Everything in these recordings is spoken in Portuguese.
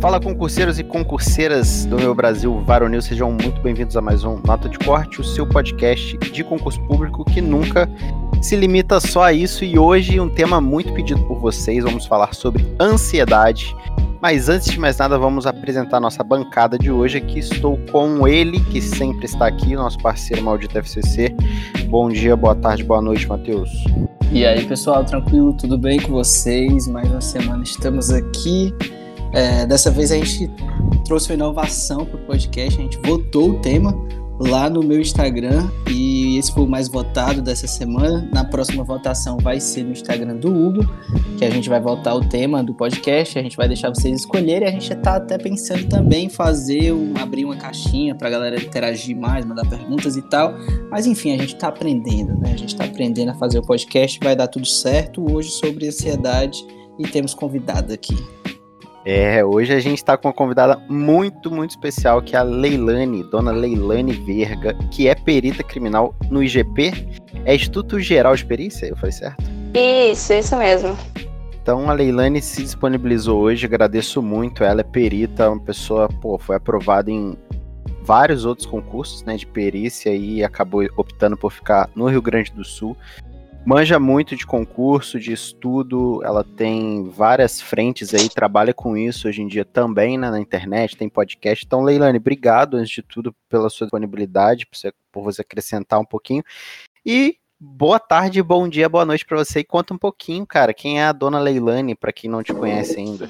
Fala concurseiros e concurseiras do meu Brasil varonil, sejam muito bem-vindos a mais um Nota de Corte, o seu podcast de concurso público que nunca se limita só a isso e hoje um tema muito pedido por vocês, vamos falar sobre ansiedade. Mas antes de mais nada, vamos apresentar nossa bancada de hoje. Aqui estou com ele, que sempre está aqui, nosso parceiro maldito FCC. Bom dia, boa tarde, boa noite, Matheus. E aí, pessoal, tranquilo? Tudo bem com vocês? Mais uma semana estamos aqui. É, dessa vez a gente trouxe uma inovação para o podcast, a gente votou o tema lá no meu Instagram e esse foi o mais votado dessa semana. Na próxima votação vai ser no Instagram do Hugo, que a gente vai votar o tema do podcast, a gente vai deixar vocês escolherem. A gente está até pensando também em fazer um, abrir uma caixinha para a galera interagir mais, mandar perguntas e tal. Mas enfim, a gente está aprendendo, né? A gente está aprendendo a fazer o podcast, vai dar tudo certo hoje sobre ansiedade e temos convidado aqui. É, hoje a gente está com uma convidada muito, muito especial, que é a Leilane, dona Leilane Verga, que é perita criminal no IGP, é Instituto Geral de Perícia, eu falei certo? Isso, isso mesmo. Então a Leilane se disponibilizou hoje, agradeço muito, ela é perita, uma pessoa, pô, foi aprovada em vários outros concursos, né, de perícia e acabou optando por ficar no Rio Grande do Sul manja muito de concurso, de estudo, ela tem várias frentes aí, trabalha com isso hoje em dia também né, na internet, tem podcast. Então, Leilane, obrigado antes de tudo pela sua disponibilidade, por você, por você acrescentar um pouquinho. E boa tarde, bom dia, boa noite para você. E conta um pouquinho, cara, quem é a dona Leilane, para quem não te conhece ainda.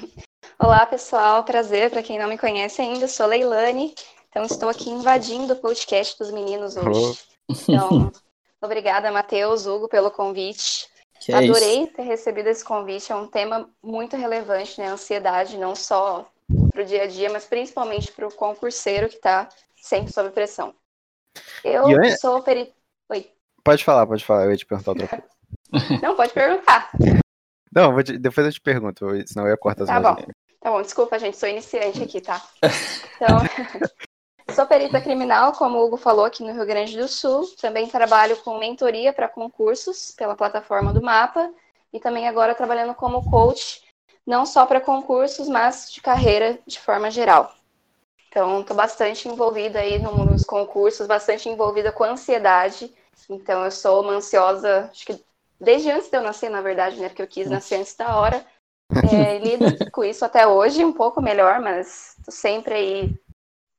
Olá, pessoal, prazer. Para quem não me conhece ainda, sou Leilane. Então, estou aqui invadindo o podcast dos meninos hoje. Então, Obrigada, Matheus, Hugo, pelo convite. Que é Adorei é ter recebido esse convite. É um tema muito relevante, né? Ansiedade, não só para o dia a dia, mas principalmente para o concurseiro que está sempre sob pressão. Eu, eu sou perito. Oi. Pode falar, pode falar. Eu ia te perguntar outra coisa. Não, pode perguntar. Não, te... depois eu te pergunto, senão eu ia cortar as Tá bom. Tá bom, desculpa, gente, sou iniciante aqui, tá? Então, Sou perita criminal, como o Hugo falou, aqui no Rio Grande do Sul. Também trabalho com mentoria para concursos pela plataforma do Mapa. E também agora trabalhando como coach, não só para concursos, mas de carreira de forma geral. Então, estou bastante envolvida aí nos concursos, bastante envolvida com ansiedade. Então, eu sou uma ansiosa, acho que desde antes de eu nascer, na verdade, né? Porque eu quis nascer antes da hora. É, lido com isso até hoje, um pouco melhor, mas estou sempre aí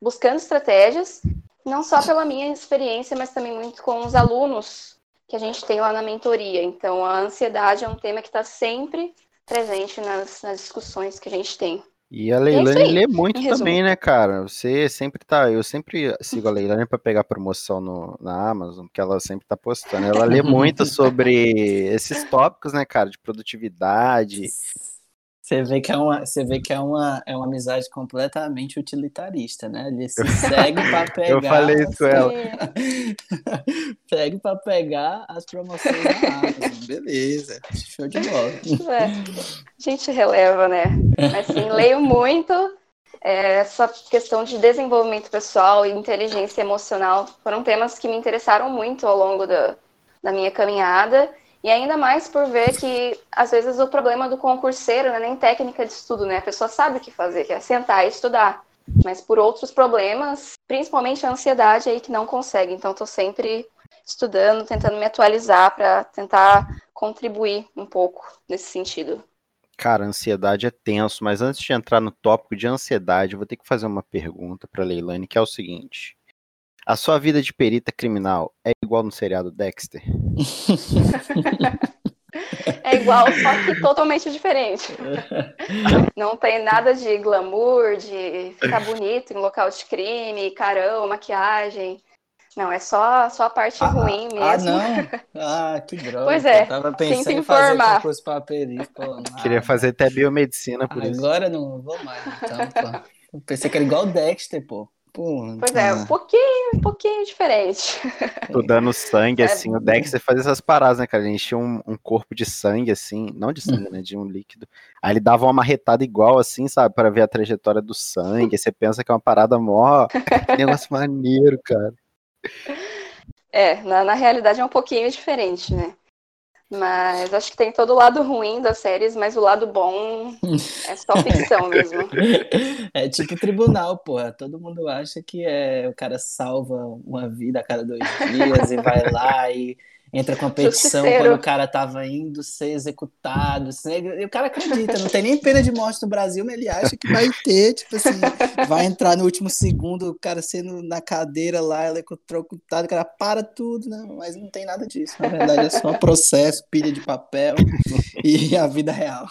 buscando estratégias, não só pela minha experiência, mas também muito com os alunos que a gente tem lá na mentoria. Então, a ansiedade é um tema que está sempre presente nas, nas, discussões que a gente tem. E a Leilane é lê muito também, né, cara? Você sempre tá. Eu sempre sigo a Leilane para pegar promoção no, na Amazon, que ela sempre tá postando. Ela lê muito sobre esses tópicos, né, cara, de produtividade, você vê que é uma, você vê que é uma, é uma amizade completamente utilitarista, né? Ele se segue para pegar. Eu falei isso ela. segue para pegar as promoções da Amazon. Beleza, show de bola. É, a gente releva, né? Mas assim, leio muito. É, essa questão de desenvolvimento pessoal e inteligência emocional foram temas que me interessaram muito ao longo da, da minha caminhada. E ainda mais por ver que, às vezes, o problema do concurseiro não é nem técnica de estudo, né? A pessoa sabe o que fazer, que é sentar e estudar. Mas por outros problemas, principalmente a ansiedade aí que não consegue. Então, estou sempre estudando, tentando me atualizar para tentar contribuir um pouco nesse sentido. Cara, ansiedade é tenso, mas antes de entrar no tópico de ansiedade, vou ter que fazer uma pergunta para Leilane, que é o seguinte: a sua vida de perita criminal é igual no seriado Dexter? é igual, só que totalmente diferente. Não tem nada de glamour, de ficar bonito em local de crime, carão, maquiagem. Não, é só, só a parte ah, ruim ah, mesmo. Ah, não? Ah, que droga. Pois é. Eu tava pensando em fazer concurso pra perito. Pô, Queria fazer até biomedicina por Agora isso. Agora não vou mais, então, pô. pensei que era igual o Dexter, pô. Pô, pois é, um pouquinho, um pouquinho diferente. Tô dando sangue, é, assim, o Dexter faz essas paradas, né, cara? Ele enchia um, um, corpo de sangue, assim, não de sangue, né, de um líquido. Aí ele dava uma marretada igual, assim, sabe, para ver a trajetória do sangue. Aí você pensa que é uma parada mó, negócio maneiro, cara. É, na, na realidade é um pouquinho diferente, né? Mas acho que tem todo o lado ruim das séries, mas o lado bom é só ficção mesmo. É tipo tribunal, porra. Todo mundo acha que é o cara salva uma vida a cada dois dias e vai lá e entra com a petição quando o cara tava indo ser executado. E o cara acredita, não tem nem pena de morte no Brasil, mas ele acha que vai ter, tipo assim, vai entrar no último segundo, o cara sendo na cadeira lá, eletrocutado, o cara para tudo, né? Mas não tem nada disso. Na verdade, é só processo, pilha de papel e a vida real.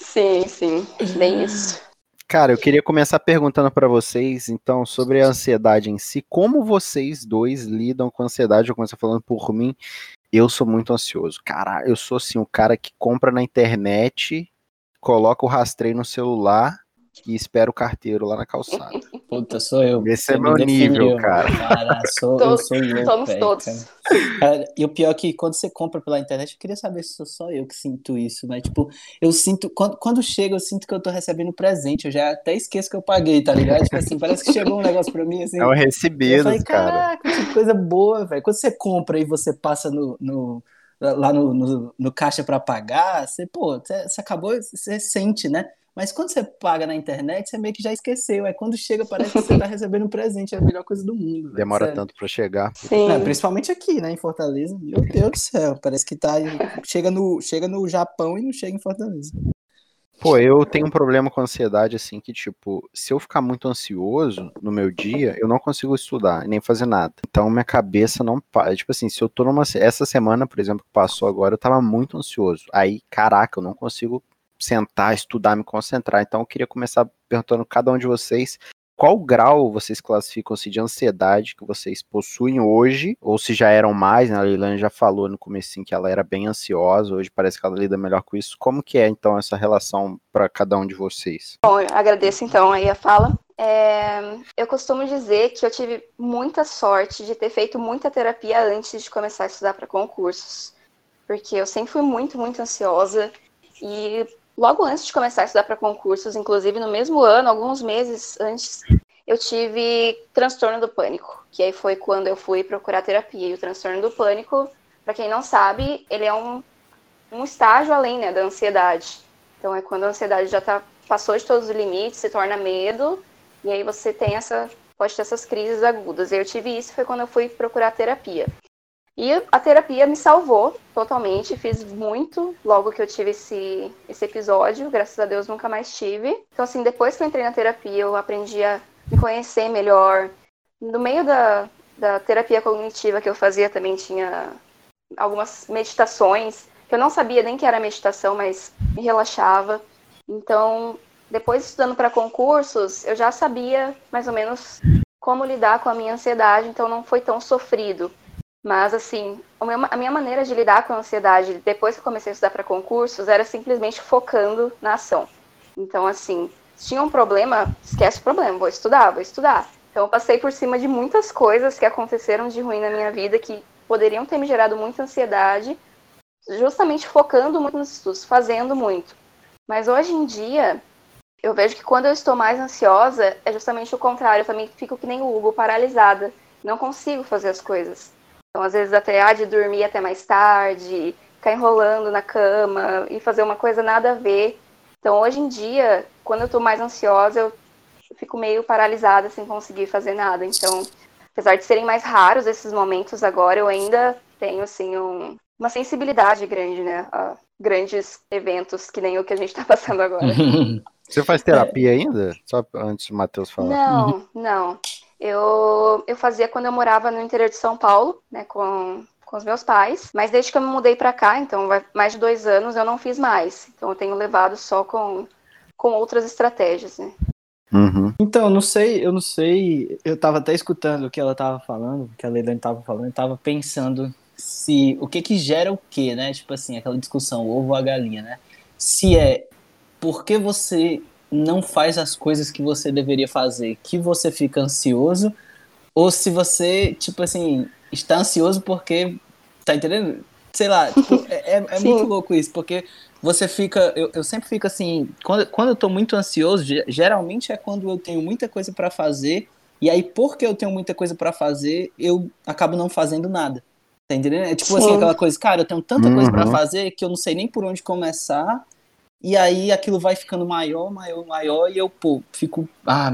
Sim, sim, bem isso. Cara, eu queria começar perguntando para vocês, então, sobre a ansiedade em si. Como vocês dois lidam com a ansiedade? Eu começo falando por mim. Eu sou muito ansioso. Cara, eu sou assim, o cara que compra na internet, coloca o rastreio no celular e espera o carteiro lá na calçada. Puta, sou eu. Esse é meu nível, cara. cara sou, eu sou eu. Somos véio, todos. Cara. e o pior é que quando você compra pela internet, eu queria saber se sou só eu que sinto isso, mas tipo, eu sinto, quando, quando chega, eu sinto que eu tô recebendo presente, eu já até esqueço que eu paguei, tá ligado? Tipo assim, parece que chegou um negócio pra mim assim. É o recebido, eu falei, cara. que coisa boa, velho. Quando você compra e você passa no, no lá no, no, no, caixa para pagar, você, pô, você, você acabou, você sente, né? Mas quando você paga na internet, você meio que já esqueceu. Aí quando chega, parece que você tá recebendo um presente, é a melhor coisa do mundo. Demora sério. tanto para chegar. É, principalmente aqui, né, em Fortaleza. Meu Deus do céu, parece que tá chega no chega no Japão e não chega em Fortaleza. Pô, eu tenho um problema com ansiedade, assim, que, tipo, se eu ficar muito ansioso no meu dia, eu não consigo estudar, nem fazer nada. Então, minha cabeça não para. Tipo assim, se eu tô numa. Essa semana, por exemplo, que passou agora, eu tava muito ansioso. Aí, caraca, eu não consigo sentar, estudar, me concentrar. Então eu queria começar perguntando cada um de vocês qual grau vocês classificam-se de ansiedade que vocês possuem hoje, ou se já eram mais, né? A Leilane já falou no começo que ela era bem ansiosa, hoje parece que ela lida melhor com isso. Como que é, então, essa relação para cada um de vocês? Bom, eu agradeço, então, aí a fala. É, eu costumo dizer que eu tive muita sorte de ter feito muita terapia antes de começar a estudar para concursos, porque eu sempre fui muito, muito ansiosa e logo antes de começar a estudar para concursos, inclusive no mesmo ano, alguns meses antes, eu tive transtorno do pânico, que aí foi quando eu fui procurar terapia. E o transtorno do pânico, para quem não sabe, ele é um, um estágio além né, da ansiedade. Então é quando a ansiedade já tá, passou de todos os limites, se torna medo, e aí você tem essa pode ter essas crises agudas. Eu tive isso foi quando eu fui procurar terapia. E a terapia me salvou totalmente, fiz muito logo que eu tive esse, esse episódio, graças a Deus nunca mais tive. Então, assim, depois que eu entrei na terapia, eu aprendi a me conhecer melhor. No meio da, da terapia cognitiva que eu fazia também tinha algumas meditações, que eu não sabia nem que era meditação, mas me relaxava. Então, depois estudando para concursos, eu já sabia mais ou menos como lidar com a minha ansiedade, então não foi tão sofrido. Mas, assim, a minha maneira de lidar com a ansiedade depois que comecei a estudar para concursos era simplesmente focando na ação. Então, assim, se tinha um problema, esquece o problema, vou estudar, vou estudar. Então, eu passei por cima de muitas coisas que aconteceram de ruim na minha vida que poderiam ter me gerado muita ansiedade, justamente focando muito nos estudos, fazendo muito. Mas hoje em dia, eu vejo que quando eu estou mais ansiosa, é justamente o contrário. Eu também fico que nem o Hugo, paralisada. Não consigo fazer as coisas. Então, às vezes, até há de dormir até mais tarde, ficar enrolando na cama e fazer uma coisa nada a ver. Então, hoje em dia, quando eu estou mais ansiosa, eu fico meio paralisada sem conseguir fazer nada. Então, apesar de serem mais raros esses momentos agora, eu ainda tenho, assim, um, uma sensibilidade grande, né? A grandes eventos que nem o que a gente está passando agora. Você faz terapia ainda? Só antes do Matheus falar. Não, não eu, eu fazia quando eu morava no interior de São Paulo, né, com, com os meus pais. Mas desde que eu me mudei para cá, então vai mais de dois anos, eu não fiz mais. Então eu tenho levado só com, com outras estratégias, né. Uhum. Então, não sei, eu não sei, eu tava até escutando o que ela tava falando, o que a Leilani tava falando, eu tava pensando se o que que gera o que, né? Tipo assim, aquela discussão, o ovo ou a galinha, né? Se é porque você não faz as coisas que você deveria fazer, que você fica ansioso, ou se você, tipo assim, está ansioso porque. Tá entendendo? Sei lá, tipo, é, é, é muito louco isso, porque você fica. Eu, eu sempre fico assim. Quando, quando eu tô muito ansioso, geralmente é quando eu tenho muita coisa para fazer, e aí, porque eu tenho muita coisa para fazer, eu acabo não fazendo nada. Tá entendendo? É tipo assim, Sim. assim, aquela coisa, cara, eu tenho tanta uhum. coisa para fazer que eu não sei nem por onde começar. E aí aquilo vai ficando maior, maior, maior, e eu, pô, fico. Ah,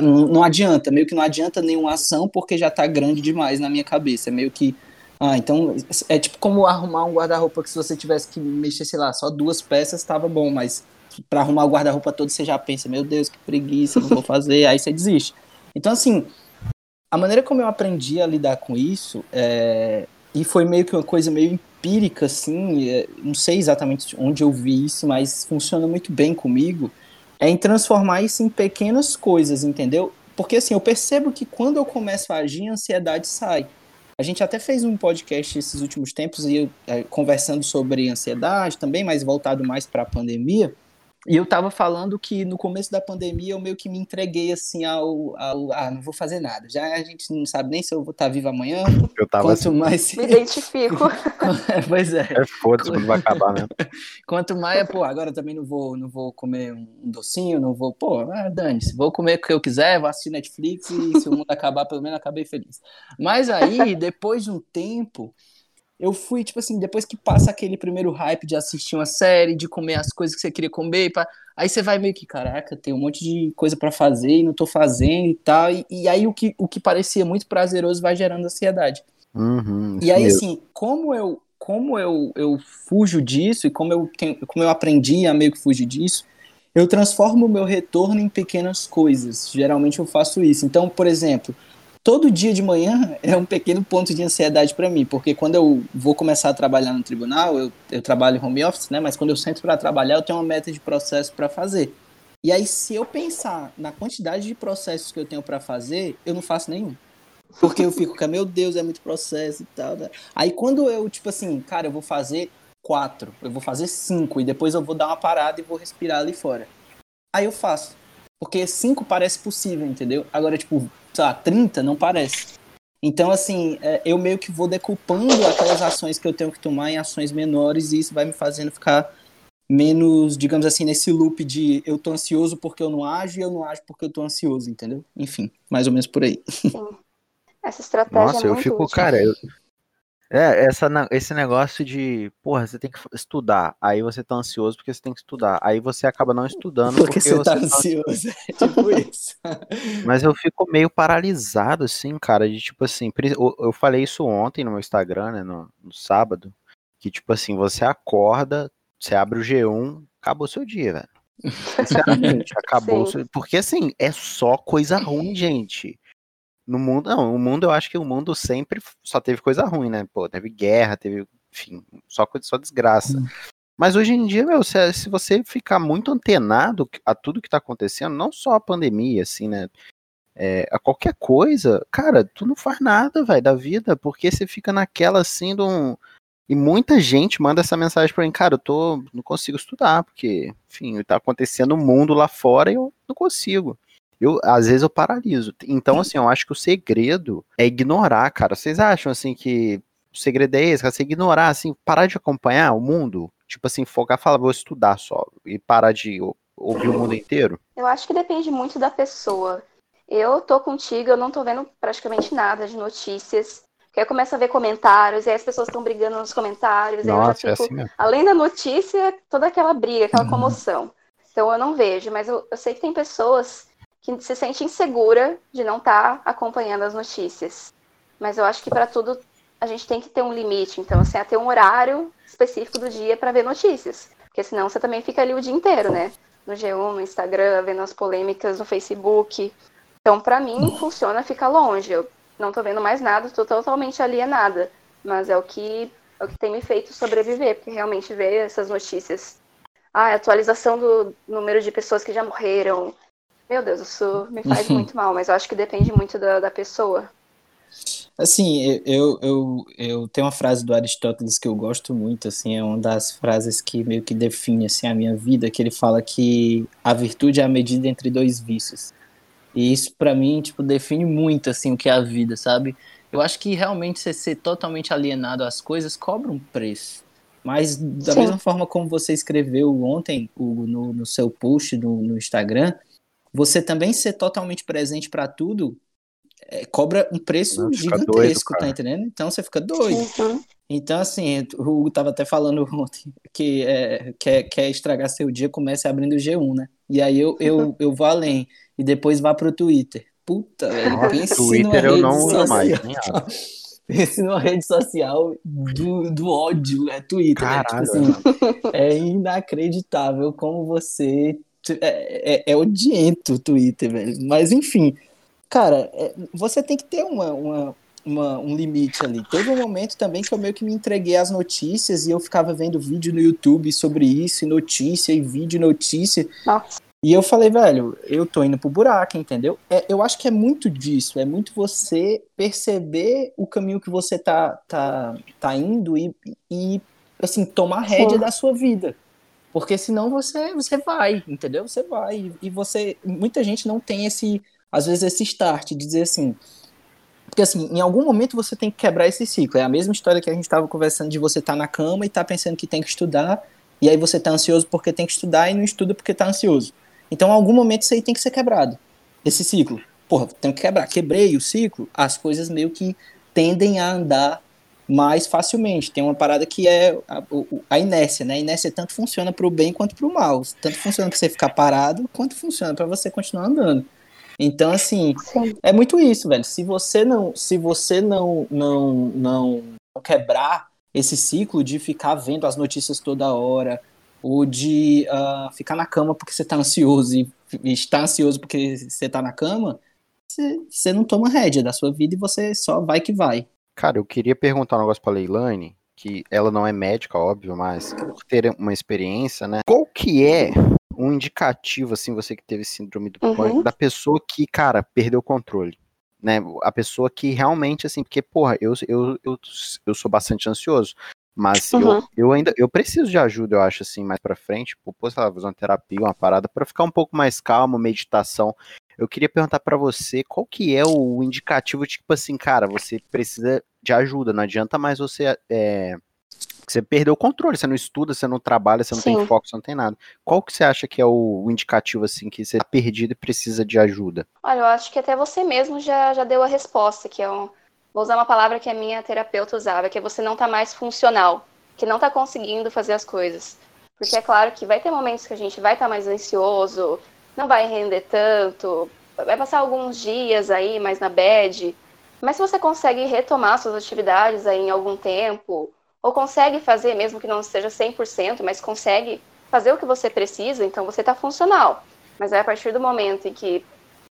não, adianta, meio que não adianta nenhuma ação porque já tá grande demais na minha cabeça. É meio que. Ah, então é tipo como arrumar um guarda-roupa que se você tivesse que mexer, sei lá, só duas peças tava bom, mas para arrumar o guarda-roupa todo você já pensa, meu Deus, que preguiça, não vou fazer, aí você desiste. Então, assim, a maneira como eu aprendi a lidar com isso, é, e foi meio que uma coisa meio empírica, assim, é, não sei exatamente onde eu vi isso, mas funciona muito bem comigo, é em transformar isso em pequenas coisas, entendeu? Porque assim, eu percebo que quando eu começo a agir, a ansiedade sai. A gente até fez um podcast esses últimos tempos e é, conversando sobre ansiedade também, mas voltado mais para a pandemia. E eu tava falando que no começo da pandemia eu meio que me entreguei assim ao, ao ah, não vou fazer nada. Já a gente não sabe nem se eu vou estar vivo amanhã. Eu tava Quanto assim. mais me identifico. pois é. É foda-se, não vai acabar mesmo. Quanto mais, pô, agora eu também não vou, não vou comer um docinho, não vou, pô, ah, dane-se, vou comer o que eu quiser, vou assistir Netflix e se o mundo acabar, pelo menos acabei feliz. Mas aí, depois de um tempo, eu fui, tipo assim, depois que passa aquele primeiro hype de assistir uma série, de comer as coisas que você queria comer, pra... aí você vai meio que, caraca, tem um monte de coisa para fazer e não tô fazendo e tal. E, e, aí o que, o que parecia muito prazeroso vai gerando ansiedade. Uhum, e aí, mesmo. assim, como eu como eu, eu fujo disso e como eu, tenho, como eu aprendi a meio que fugir disso, eu transformo o meu retorno em pequenas coisas. Geralmente eu faço isso. Então, por exemplo, todo dia de manhã é um pequeno ponto de ansiedade para mim, porque quando eu vou começar a trabalhar no tribunal, eu, eu trabalho home office, né? Mas quando eu sento para trabalhar, eu tenho uma meta de processo para fazer. E aí, se eu pensar na quantidade de processos que eu tenho para fazer, eu não faço nenhum. Porque eu fico, meu Deus, é muito processo e tal. Né? Aí quando eu, tipo assim, cara, eu vou fazer quatro, eu vou fazer cinco, e depois eu vou dar uma parada e vou respirar ali fora. Aí eu faço. Porque cinco parece possível, entendeu? Agora, tipo, sei lá, 30, não parece. Então, assim, é, eu meio que vou decupando aquelas ações que eu tenho que tomar em ações menores e isso vai me fazendo ficar menos, digamos assim, nesse loop de eu tô ansioso porque eu não ajo e eu não ajo porque eu tô ansioso, entendeu? Enfim, mais ou menos por aí. Sim. Essa estratégia Nossa, é eu fico, útil. cara, eu, é, essa, esse negócio de, porra, você tem que estudar, aí você tá ansioso porque você tem que estudar, aí você acaba não estudando porque, porque você, você tá, tá ansioso, é tipo isso. Mas eu fico meio paralisado, assim, cara, de tipo assim, eu, falei isso ontem no meu Instagram, né, no, no sábado, que tipo assim, você acorda, você abre o G1, acabou seu dia, velho. Sinceramente, acabou. Seu... Porque assim, é só coisa ruim, gente. No mundo, não, o mundo eu acho que o mundo sempre só teve coisa ruim, né? Pô, teve guerra, teve, enfim, só só desgraça. Hum. Mas hoje em dia, meu, se, se você ficar muito antenado a tudo que tá acontecendo, não só a pandemia, assim, né? É, a qualquer coisa, cara, tu não faz nada, vai, da vida, porque você fica naquela assim de um. E muita gente manda essa mensagem pra mim, cara, eu tô. não consigo estudar, porque, enfim, tá acontecendo o um mundo lá fora e eu não consigo eu às vezes eu paraliso. Então, assim, eu acho que o segredo é ignorar, cara. Vocês acham assim que o segredo é esse, você ignorar, assim, parar de acompanhar o mundo, tipo assim, focar, falar, vou estudar só e parar de ouvir o mundo inteiro? Eu acho que depende muito da pessoa. Eu tô contigo, eu não tô vendo praticamente nada de notícias. Porque aí começo a ver comentários, e aí as pessoas estão brigando nos comentários, Nossa, eu já fico, é assim além da notícia, toda aquela briga, aquela uhum. comoção. Então eu não vejo, mas eu, eu sei que tem pessoas que se sente insegura de não estar tá acompanhando as notícias. Mas eu acho que para tudo a gente tem que ter um limite. Então, assim, é ter um horário específico do dia para ver notícias. Porque senão você também fica ali o dia inteiro, né? No G1, no Instagram, vendo as polêmicas no Facebook. Então, para mim, funciona ficar longe. Eu não tô vendo mais nada, tô totalmente alienada. Mas é o que, é o que tem me feito sobreviver, porque realmente ver essas notícias. Ah, atualização do número de pessoas que já morreram, meu Deus, isso me faz uhum. muito mal, mas eu acho que depende muito da, da pessoa. Assim, eu, eu, eu tenho uma frase do Aristóteles que eu gosto muito, assim, é uma das frases que meio que define assim, a minha vida, que ele fala que a virtude é a medida entre dois vícios. E isso para mim, tipo, define muito assim o que é a vida, sabe? Eu acho que realmente você ser totalmente alienado às coisas cobra um preço. Mas da Sim. mesma forma como você escreveu ontem o, no, no seu post no, no Instagram, você também ser totalmente presente para tudo é, cobra um preço Não, gigantesco, doido, tá entendendo? Então você fica doido. Uhum. Então, assim, o Hugo tava até falando ontem que é, quer, quer estragar seu dia, comece abrindo o G1, né? E aí eu, eu, eu vou além. E depois vá pro Twitter. Puta, velho. Nossa, Pense numa Twitter eu rede não uso mais. Pense numa rede social do, do ódio, é Twitter, né? Tipo Caralho, assim, é inacreditável como você. É, é, é odiento o Twitter, velho. Mas enfim, cara, é, você tem que ter uma, uma, uma- um limite ali. Teve um momento também que eu meio que me entreguei às notícias e eu ficava vendo vídeo no YouTube sobre isso, e notícia, e vídeo, e notícia. Nossa. E eu falei, velho, eu tô indo pro buraco, entendeu? É, eu acho que é muito disso, é muito você perceber o caminho que você tá, tá, tá indo e, e, assim, tomar rédea Sim. da sua vida. Porque senão você, você vai, entendeu? Você vai. E você. Muita gente não tem esse, às vezes, esse start de dizer assim. Porque assim, em algum momento você tem que quebrar esse ciclo. É a mesma história que a gente estava conversando de você estar na cama e tá pensando que tem que estudar, e aí você tá ansioso porque tem que estudar e não estuda porque tá ansioso. Então, em algum momento isso aí tem que ser quebrado. Esse ciclo. Porra, tenho que quebrar. Quebrei o ciclo, as coisas meio que tendem a andar mais facilmente. Tem uma parada que é a, a inércia, né? A inércia tanto funciona para o bem quanto para o mal. Tanto funciona para você ficar parado, quanto funciona para você continuar andando. Então, assim, Sim. é muito isso, velho. Se você não, se você não, não, não quebrar esse ciclo de ficar vendo as notícias toda hora, ou de ah, ficar na cama porque você tá ansioso e, e estar ansioso porque você tá na cama, você, você não toma rédea da sua vida e você só vai que vai. Cara, eu queria perguntar um negócio pra Leilani, que ela não é médica, óbvio, mas por ter uma experiência, né? Qual que é um indicativo, assim, você que teve síndrome do Uhum. pânico, da pessoa que, cara, perdeu o controle? Né? A pessoa que realmente, assim, porque, porra, eu, eu, eu, eu sou bastante ansioso, mas eu, Uhum. eu ainda, eu preciso de ajuda, eu acho, assim, mais pra frente, tipo, pô, sei lá, fazer uma terapia, uma parada, pra ficar um pouco mais calmo, meditação. Eu queria perguntar pra você qual que é o indicativo, tipo assim, cara, você precisa de ajuda, não adianta mais você é, você perdeu o controle, você não estuda, você não trabalha, você não tem Sim. foco, você não tem nada. Qual que você acha que é o, indicativo, assim, que você tá perdido e precisa de ajuda? Olha, eu acho que até você mesmo já, já deu a resposta, que é um. Vou usar uma palavra que a minha terapeuta usava, que é você não tá mais funcional, que não tá conseguindo fazer as coisas. Porque é claro que vai ter momentos que a gente vai estar mais ansioso, não vai render tanto, vai passar alguns dias aí mais na bad. Mas se você consegue retomar suas atividades aí em algum tempo, ou consegue fazer, mesmo que não seja 100%, mas consegue fazer o que você precisa, então você tá funcional. Mas aí a partir do momento em que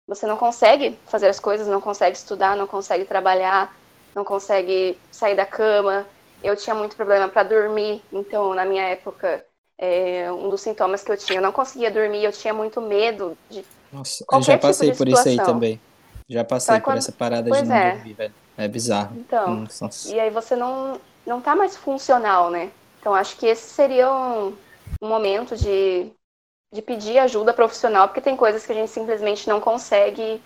você não consegue fazer as coisas, não consegue estudar, não consegue trabalhar, não consegue sair da cama. Eu tinha muito problema para dormir, então na minha época, é, um dos sintomas que eu tinha, eu não conseguia dormir, eu tinha muito medo de. Nossa, eu já tipo passei de por isso aí situação. também. Já passei Então é por quando- essa parada Pois de não é. dormir, velho. É bizarro. Então, Nossa. e aí você não, não tá mais funcional, né? Então acho que esse seria um, um momento de, de pedir ajuda profissional, porque tem coisas que a gente simplesmente não consegue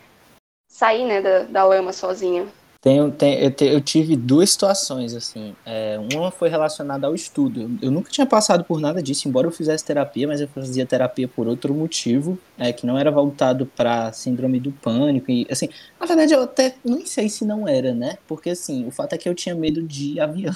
sair, né, da, da lama sozinha. Tenho, tem- eu, te- eu tive duas situações, assim. É, uma foi relacionada ao estudo. Eu, eu nunca tinha passado por nada disso, embora eu fizesse terapia, mas eu fazia terapia por outro motivo, é, que não era voltado para síndrome do pânico. E, assim, na verdade, eu até nem sei se não era, né? Porque, assim, o fato é que eu tinha medo de avião.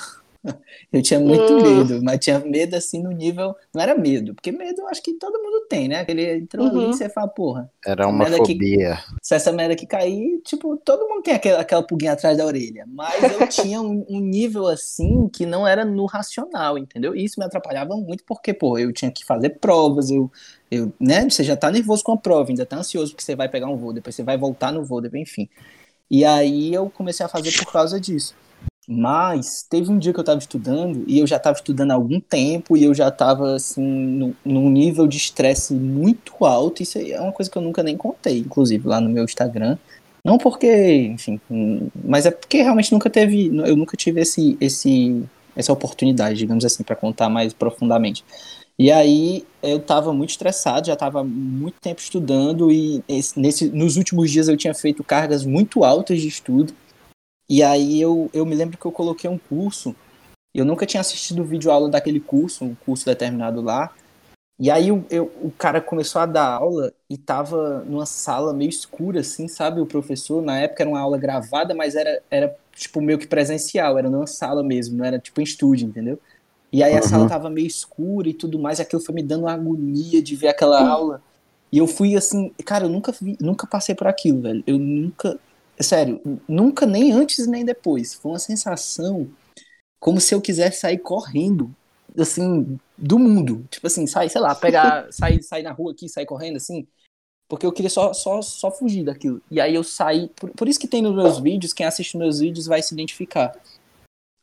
Eu tinha muito Hum. medo, mas tinha medo, assim, no nível. Não era medo, porque medo eu acho que todo mundo tem, né? Aquele entrou ali Uhum. e você fala, porra. Era uma Merda que- fobia. Se essa merda aqui cair, tipo, todo mundo tem aquela, aquela pulguinha atrás da orelha. Mas eu tinha um, um nível assim que não era no racional, entendeu? E isso me atrapalhava muito porque, pô, eu tinha que fazer provas, eu, eu, né? Você já tá nervoso com a prova, ainda tá ansioso porque você vai pegar um voo, depois você vai voltar no voo, depois, enfim. E aí eu comecei a fazer por causa disso. Mas teve um dia que eu tava estudando e eu já tava estudando há algum tempo e eu já tava assim no, num nível de estresse muito alto. Isso é uma coisa que eu nunca nem contei, inclusive lá no meu Instagram. Não porque, enfim, mas é porque realmente nunca teve, eu nunca tive esse, esse, essa oportunidade, digamos assim, para contar mais profundamente. E aí eu tava muito estressado, já tava muito tempo estudando e esse- nesse, nos últimos dias eu tinha feito cargas muito altas de estudo. E aí eu, eu me lembro que eu coloquei um curso, eu nunca tinha assistido vídeo aula daquele curso, um curso determinado lá, E aí eu, eu, o cara começou a dar aula e tava numa sala meio escura, assim, sabe? O professor, na época era uma aula gravada, mas era, era tipo meio que presencial, era numa sala mesmo, não era tipo em estúdio, entendeu? E aí a uhum. sala tava meio escura e tudo mais, e aquilo foi me dando uma agonia de ver aquela uhum. aula. E eu fui assim, cara, eu nunca vi, nunca passei por aquilo, velho. Eu nunca, sério, nunca nem antes nem depois. Foi uma sensação como se eu quisesse sair correndo assim, do mundo. Tipo assim, sai, sei lá, pegar, sair, sair na rua aqui, sair correndo, assim. Porque eu queria só, só, só fugir daquilo. E aí eu saí. Por, por isso que tem nos meus vídeos, quem assiste meus vídeos vai se identificar.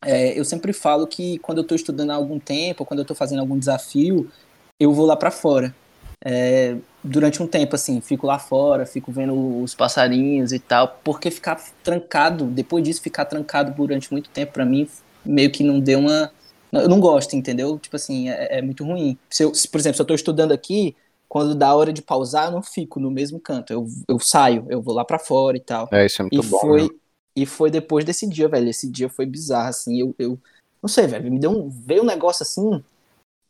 É, eu sempre falo que quando eu tô estudando há algum tempo, quando eu tô fazendo algum desafio, eu vou lá para fora. É, durante um tempo, assim, fico lá fora, fico vendo os passarinhos e tal, porque ficar trancado, depois disso, ficar trancado durante muito tempo, para mim, meio que não deu uma, eu não gosto, entendeu? Tipo assim, é, é muito ruim. Se eu, se, por exemplo, se eu tô estudando aqui, quando dá a hora de pausar, eu não fico no mesmo canto. Eu, eu saio, eu vou lá para fora e tal. É, isso é muito e bom. Foi, né? E foi depois desse dia, velho. Esse dia foi bizarro, assim. Eu, eu não sei, velho. Me deu um, veio um negócio assim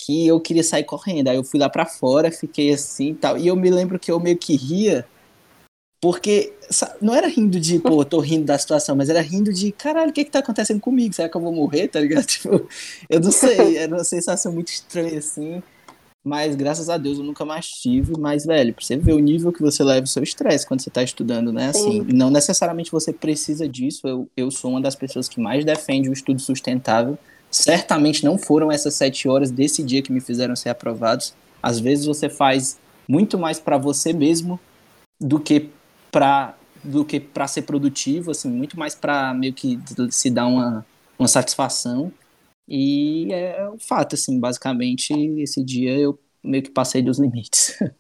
que eu queria sair correndo. Aí eu fui lá para fora, fiquei assim e tal. E eu me lembro que eu meio que ria porque não era rindo de, pô, tô rindo da situação, mas era rindo de, caralho, o que que tá acontecendo comigo? Será que eu vou morrer, tá ligado? Tipo, eu não sei, era uma sensação muito estranha, assim. Mas graças a Deus eu nunca mais tive. Mas, velho, pra você ver o nível que você leva o seu estresse quando você tá estudando, né? Assim, não necessariamente você precisa disso. Eu, eu sou uma das pessoas que mais defende o estudo sustentável. Certamente não foram essas sete horas desse dia que me fizeram ser aprovados. Às vezes você faz muito mais para você mesmo do que para do que para ser produtivo, assim, muito mais para meio que se dar uma, uma satisfação. E é o fato, assim, basicamente, esse dia eu meio que passei dos limites.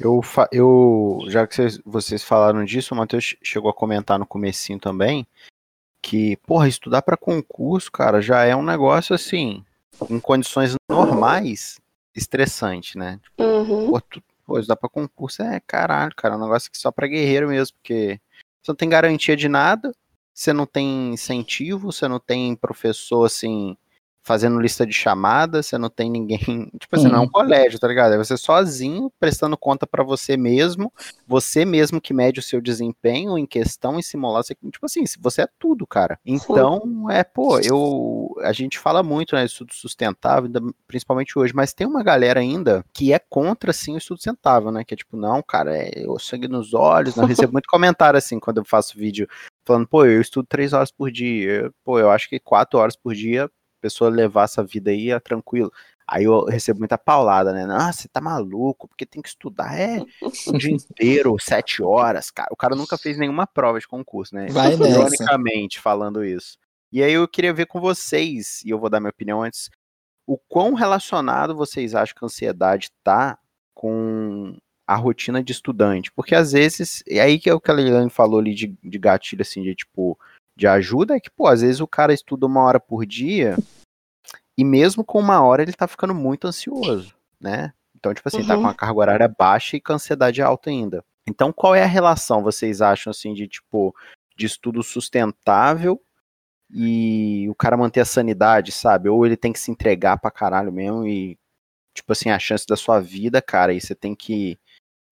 Eu, eu já que vocês, vocês falaram disso, o Matheus chegou a comentar no comecinho também, que, porra, estudar para concurso, cara, já é um negócio assim, em condições normais, estressante, né? Uhum. Pô, tu, Pô, dá pra concurso é caralho, cara. É um negócio que só pra guerreiro mesmo, porque você não tem garantia de nada, você não tem incentivo, você não tem professor assim fazendo lista de chamada, você não tem ninguém. Tipo assim, uhum. não é um colégio, tá ligado? É você sozinho, prestando conta para você mesmo, você mesmo que mede o seu desempenho em questão, em simular. Tipo assim, você é tudo, cara. Então, é, pô, eu. A gente fala muito, né, estudo sustentável, principalmente hoje, mas tem uma galera ainda que é contra, assim, o estudo sustentável, né? Que é tipo, não, cara, é o sangue nos olhos. Não, eu recebo muito comentário, assim, quando eu faço vídeo falando, pô, eu estudo três horas por dia. Pô, eu acho que quatro horas por dia pessoa levar essa vida aí é tranquilo. Aí eu recebo muita paulada, né? Nossa, você tá maluco, porque tem que estudar é o dia inteiro, sete horas, cara. O cara nunca fez nenhuma prova de concurso, né? Vai Ironicamente falando isso. E aí eu queria ver com vocês, e eu vou dar minha opinião antes, o quão relacionado vocês acham que a ansiedade tá com a rotina de estudante? Porque às vezes, é aí que é o que a Leilane falou ali de, de gatilho, assim, de tipo, de ajuda é que, pô, às vezes o cara estuda uma hora por dia e mesmo com uma hora ele tá ficando muito ansioso, né? Então, tipo assim, uhum. tá com a carga horária baixa e com a ansiedade alta ainda. Então, qual é a relação, vocês acham, assim, de, tipo, de estudo sustentável e o cara manter a sanidade, sabe? Ou ele tem que se entregar pra caralho mesmo e, tipo assim, a chance da sua vida, cara, e você tem que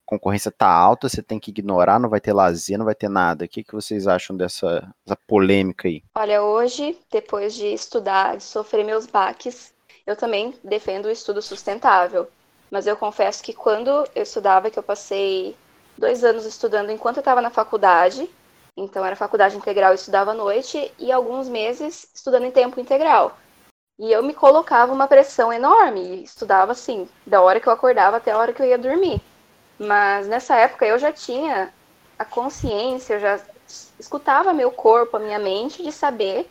concorrência tá alta, você tem que ignorar, não vai ter lazer, não vai ter nada. O que, que vocês acham dessa, dessa polêmica aí? Olha, hoje, depois de estudar, de sofrer meus baques, eu também defendo o estudo sustentável. Mas eu confesso que quando eu estudava, que eu passei dois anos estudando enquanto eu estava na faculdade, então era faculdade integral, eu estudava à noite, e alguns meses estudando em tempo integral. E eu me colocava uma pressão enorme, estudava assim, da hora que eu acordava até a hora que eu ia dormir. Mas nessa época eu já tinha a consciência, eu já escutava meu corpo, a minha mente de saber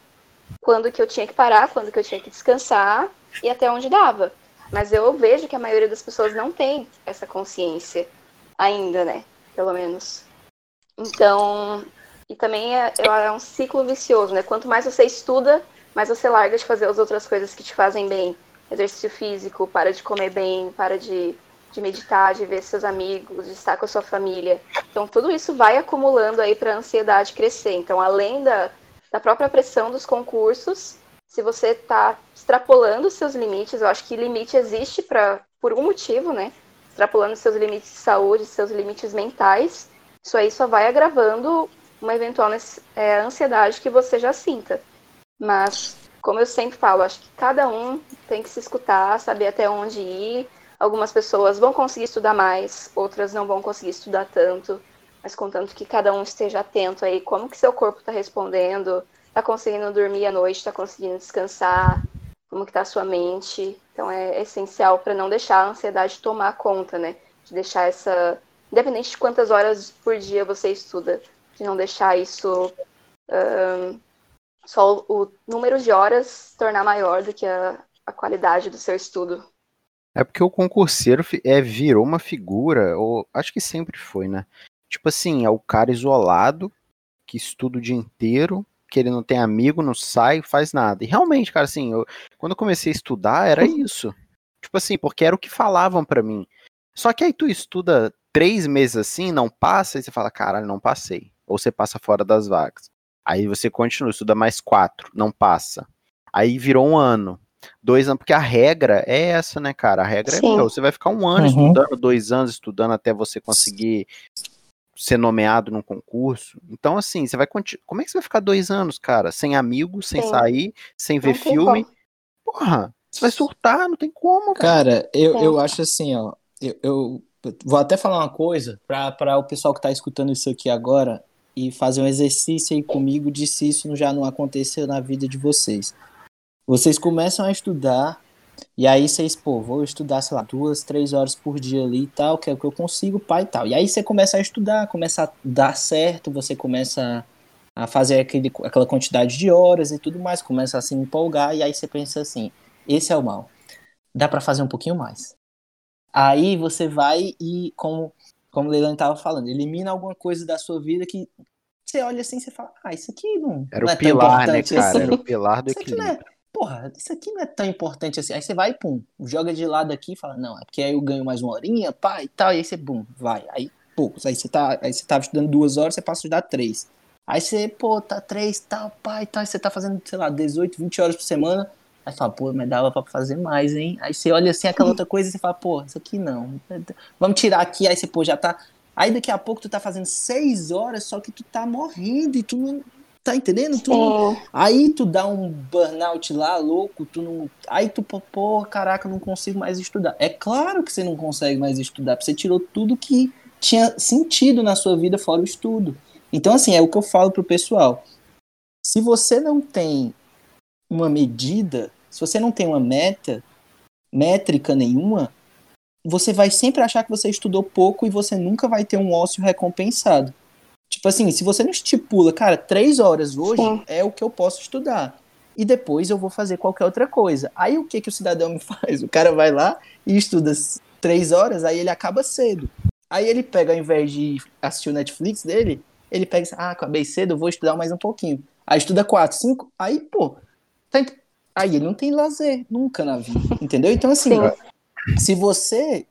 quando que eu tinha que parar, quando que eu tinha que descansar e até onde dava. Mas eu vejo que a maioria das pessoas não tem essa consciência ainda, né? Pelo menos. Então, e também é, é um ciclo vicioso, né? Quanto mais você estuda, mais você larga de fazer as outras coisas que te fazem bem. Exercício físico, para de comer bem, para de de meditar, de ver seus amigos, de estar com a sua família. Então, tudo isso vai acumulando aí para a ansiedade crescer. Então, além da, da própria pressão dos concursos, se você está extrapolando seus limites, eu acho que limite existe para por um motivo, né? Extrapolando seus limites de saúde, seus limites mentais, isso aí só vai agravando uma eventual é, ansiedade que você já sinta. Mas, como eu sempre falo, acho que cada um tem que se escutar, saber até onde ir. Algumas pessoas vão conseguir estudar mais, outras não vão conseguir estudar tanto, mas contanto que cada um esteja atento aí, como que seu corpo está respondendo, está conseguindo dormir à noite, está conseguindo descansar, como que está a sua mente. Então é essencial para não deixar a ansiedade tomar conta, né? De deixar essa, independente de quantas horas por dia você estuda, de não deixar isso um, só o número de horas tornar maior do que a, a qualidade do seu estudo. É porque o concurseiro é, virou uma figura, ou acho que sempre foi, né? Tipo assim, é o cara isolado, que estuda o dia inteiro, que ele não tem amigo, não sai, faz nada. E realmente, cara, assim, eu, quando eu comecei a estudar, era isso. Tipo assim, porque era o que falavam para mim. Só que aí tu estuda três meses assim, não passa, e você fala, caralho, não passei. Ou você passa fora das vagas. Aí você continua, estuda mais quatro, não passa. Aí virou um ano. Dois anos, porque a regra é essa, né, cara? A regra é, Sim. é, meu, você vai ficar um ano uhum. estudando, dois anos estudando até você conseguir ser nomeado num concurso. Então, assim, você vai continuar. Como é que você vai ficar dois anos, cara? Sem amigos, sem Sim. sair, sem ver filme? Como. Porra, você vai surtar, não tem como. Cara, eu, eu acho assim, ó. Eu, eu vou até falar uma coisa para o pessoal que tá escutando isso aqui agora e fazer um exercício aí comigo de se isso já não aconteceu na vida de vocês. Vocês começam a estudar e aí vocês, pô, vou estudar, sei lá, duas, três horas por dia ali e tal, que é o que eu consigo, pai e tal. E aí você começa a estudar, começa a dar certo, você começa a fazer aquele, aquela quantidade de horas e tudo mais, começa a se empolgar, e aí você pensa assim, esse é o mal. Dá para fazer um pouquinho mais. Aí você vai e, como como o Leilani estava falando, elimina alguma coisa da sua vida que você olha assim e você fala, ah, isso aqui não, Era não é o pilar, né, cara? Assim. Era o pilar do isso equilíbrio. Porra, isso aqui não é tão importante assim. Aí você vai, pum, joga de lado aqui e fala, não, é porque aí eu ganho mais uma horinha, pá, e tal, e aí você, pum, vai. Aí, pô, aí você tá, aí você tava estudando duas horas, você passa a estudar três. Aí você, pô, tá três, tal, pá, e tal, e você tá fazendo, sei lá, 18, 20 horas por semana, Aí fala, pô, mas dava pra fazer mais, hein? Aí você olha assim aquela outra coisa e você fala, pô, isso aqui não. Vamos tirar aqui, aí você, pô, já tá. Aí daqui a pouco tu tá fazendo seis horas, só que tu tá morrendo e tu não. Tá entendendo? Tu não... Aí tu dá um burnout lá, louco, tu não. Aí tu, pô, caraca, não consigo mais estudar. É claro que você não consegue mais estudar, porque você tirou tudo que tinha sentido na sua vida fora o estudo. Então, assim, é o que eu falo pro pessoal. Se você não tem uma medida, se você não tem uma meta, métrica nenhuma, você vai sempre achar que você estudou pouco e você nunca vai ter um ócio recompensado. Tipo assim, se você não estipula, cara, três horas hoje Sim. é o que eu posso estudar. E depois eu vou fazer qualquer outra coisa. Aí o que, que o cidadão me faz? O cara vai lá e estuda três horas, aí ele acaba cedo. Aí ele pega, ao invés de assistir o Netflix dele, ele pega ah, acabei cedo, vou estudar mais um pouquinho. Aí estuda quatro, cinco, aí, pô, tá Aí ele não tem lazer nunca na vida, entendeu? Então, assim, Sim. se você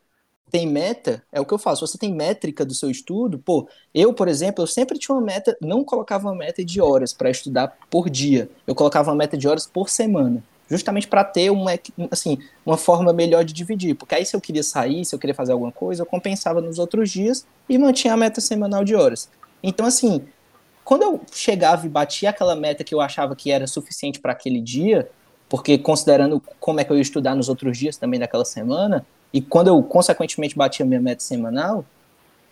tem meta, é o que eu faço, você tem métrica do seu estudo, pô, eu, por exemplo, eu sempre tinha uma meta, não colocava uma meta de horas para estudar por dia, eu colocava uma meta de horas por semana, justamente para ter uma, assim, uma forma melhor de dividir, porque aí se eu queria sair, se eu queria fazer alguma coisa, eu compensava nos outros dias e mantinha a meta semanal de horas. Então, assim, quando eu chegava e batia aquela meta que eu achava que era suficiente para aquele dia, porque considerando como é que eu ia estudar nos outros dias também daquela semana, e quando eu consequentemente batia minha meta semanal,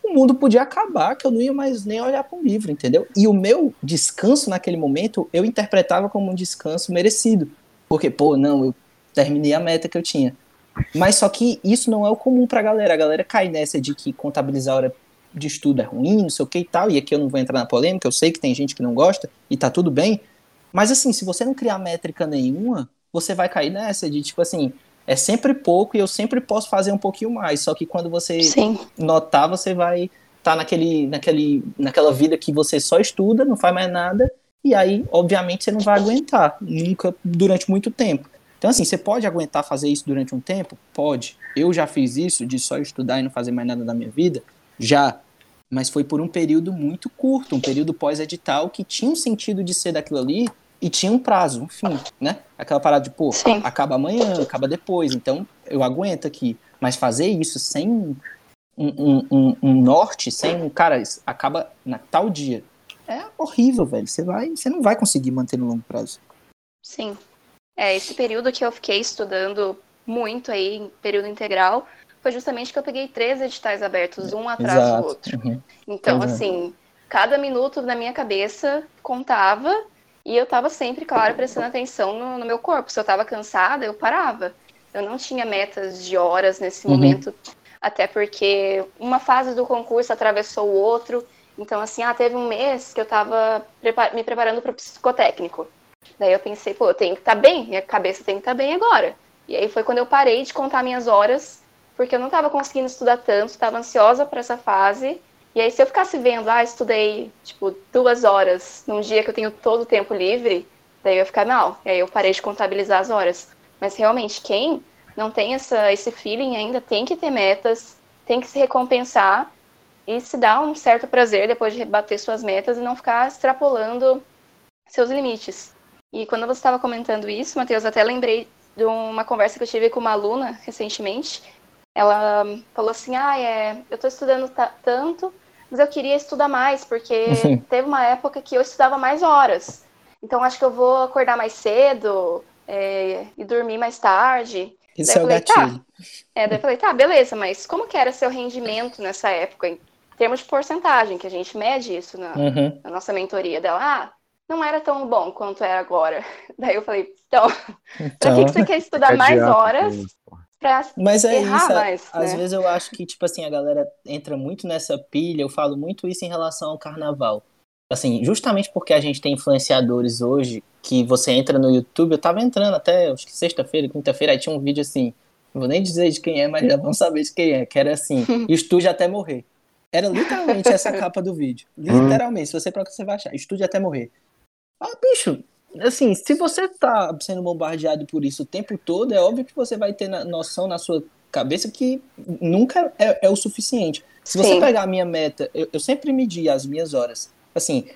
o mundo podia acabar, que eu não ia mais nem olhar para um livro, entendeu? E o meu descanso naquele momento eu interpretava como um descanso merecido, porque, pô, não, eu terminei a meta que eu tinha. Mas só que isso não é o comum pra galera. A galera cai nessa de que contabilizar hora de estudo é ruim, não sei o que e tal, e aqui eu não vou entrar na polêmica, eu sei que tem gente que não gosta, e tá tudo bem, mas assim, se você não criar métrica nenhuma, você vai cair nessa de tipo assim, é sempre pouco e eu sempre posso fazer um pouquinho mais. Só que quando você Sim. notar, você vai estar tá naquele, naquele, naquela vida que você só estuda, não faz mais nada, e aí, obviamente, você não vai aguentar nunca durante muito tempo. Então, assim, você pode aguentar fazer isso durante um tempo? Pode. Eu já fiz isso de só estudar e não fazer mais nada da minha vida? Já. Mas foi por um período muito curto, um período pós-edital que tinha um sentido de ser daquilo ali, e tinha um prazo, um fim, né? Aquela parada de, pô, Sim. acaba amanhã, acaba depois, então eu aguento aqui. Mas fazer isso sem um, um, um, um norte, sem, cara, acaba na tal dia. É horrível, velho. Você vai, você não vai conseguir manter no longo prazo. Sim. É, esse período que eu fiquei estudando muito aí, em período integral, foi justamente que eu peguei três editais abertos, um atrás Exato. do outro. Uhum. Então, é. assim, cada minuto na minha cabeça contava e eu tava sempre, claro, prestando atenção no, no meu corpo. Se eu tava cansada, eu parava. Eu não tinha metas de horas nesse Uhum. momento, até porque uma fase do concurso atravessou o outro. Então, assim, ah, teve um mês que eu tava me preparando para o psicotécnico. Daí eu pensei, pô, eu tenho que estar bem, minha cabeça tem que estar bem agora. E aí foi quando eu parei de contar minhas horas, porque eu não estava conseguindo estudar tanto, estava ansiosa para essa fase. E aí, se eu ficasse vendo, ah, estudei, tipo, duas horas num dia que eu tenho todo o tempo livre, daí eu ia ficar mal. E aí eu parei de contabilizar as horas. Mas realmente, quem não tem essa, esse feeling ainda tem que ter metas, tem que se recompensar e se dar um certo prazer depois de bater suas metas e não ficar extrapolando seus limites. E quando você estava comentando isso, Matheus, até lembrei de uma conversa que eu tive com uma aluna recentemente. Ela falou assim: Ah, é, eu estou estudando ta- tanto, mas eu queria estudar mais, porque teve uma época que eu estudava mais horas. Então acho que eu vou acordar mais cedo é, e dormir mais tarde. Isso Daí é eu o falei, tá. gatilho. É, daí eu falei, tá, beleza, mas como que era seu rendimento nessa época, em termos de porcentagem, que a gente mede isso na, Uhum. na nossa mentoria dela? Ah, não era tão bom quanto é agora. Daí eu falei, então, pra Então, que, que você quer estudar mais adianta, horas. Pra Mas é errar isso, mais, às né? vezes eu acho que, tipo assim, a galera entra muito nessa pilha, eu falo muito isso em relação ao carnaval. Assim, justamente porque a gente tem influenciadores hoje, que você entra no YouTube, eu tava entrando até, acho que sexta-feira, quinta-feira, aí tinha um vídeo assim, não vou nem dizer de quem é, mas já vão saber de quem é, que era assim, estude até morrer. Era literalmente essa capa do vídeo. Literalmente, se você procurar, você vai achar, estude até morrer. Ah, bicho, assim, se você tá sendo bombardeado por isso o tempo todo, é óbvio que você vai ter na- noção na sua cabeça que nunca é, é o suficiente. Se você Sim. pegar a minha meta, eu, eu sempre medi as minhas horas. Assim,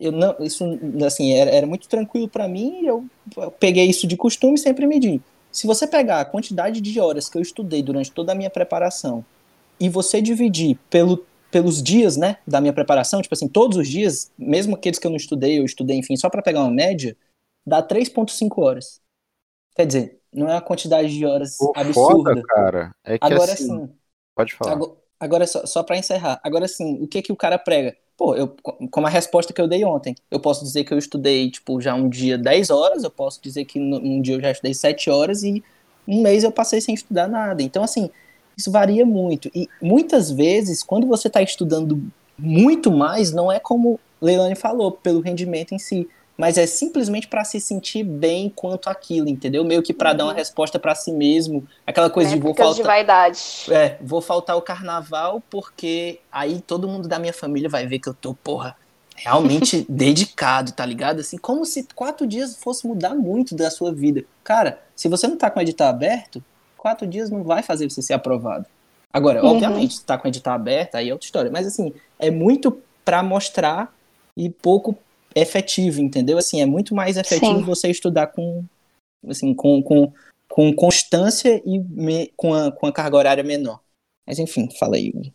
eu não, isso assim, era, era muito tranquilo pra mim eu, eu peguei isso de costume e sempre medi. Se você pegar a quantidade de horas que eu estudei durante toda a minha preparação e você dividir pelo, pelos dias, né, da minha preparação, tipo assim, todos os dias, mesmo aqueles que eu não estudei, eu estudei, enfim, só pra pegar uma média, dá 3.5 horas. Quer dizer, não é uma quantidade de horas O absurda. foda, cara, é que Agora assim, sim, pode falar. Agora, agora só, só para encerrar. Agora sim, o que que o cara prega? Pô, eu, como a resposta que eu dei ontem, eu posso dizer que eu estudei, tipo, já um dia 10 horas, eu posso dizer que um dia eu já estudei 7 horas e um mês eu passei sem estudar nada. Então, assim, isso varia muito. E muitas vezes, quando você está estudando muito mais, não é como Leilani falou, pelo rendimento em si, mas é simplesmente para se sentir bem quanto aquilo, entendeu? Meio que para dar uma Uhum. resposta para si mesmo, aquela coisa de vou Métricas de faltar. vaidade. É, vou faltar o carnaval porque aí todo mundo da minha família vai ver que eu tô, porra, realmente dedicado, tá ligado? Assim, como se quatro dias fosse mudar muito da sua vida. Cara, se você não tá com o edital aberto, quatro dias não vai fazer você ser aprovado. Agora, Uhum. obviamente, se tá com o edital aberto, aí é outra história. Mas assim, é muito pra mostrar e pouco efetivo, entendeu? Assim, é muito mais efetivo Sim. você estudar com, assim, com, com, com constância e me- com, a, com a carga horária menor. Mas enfim, fala aí.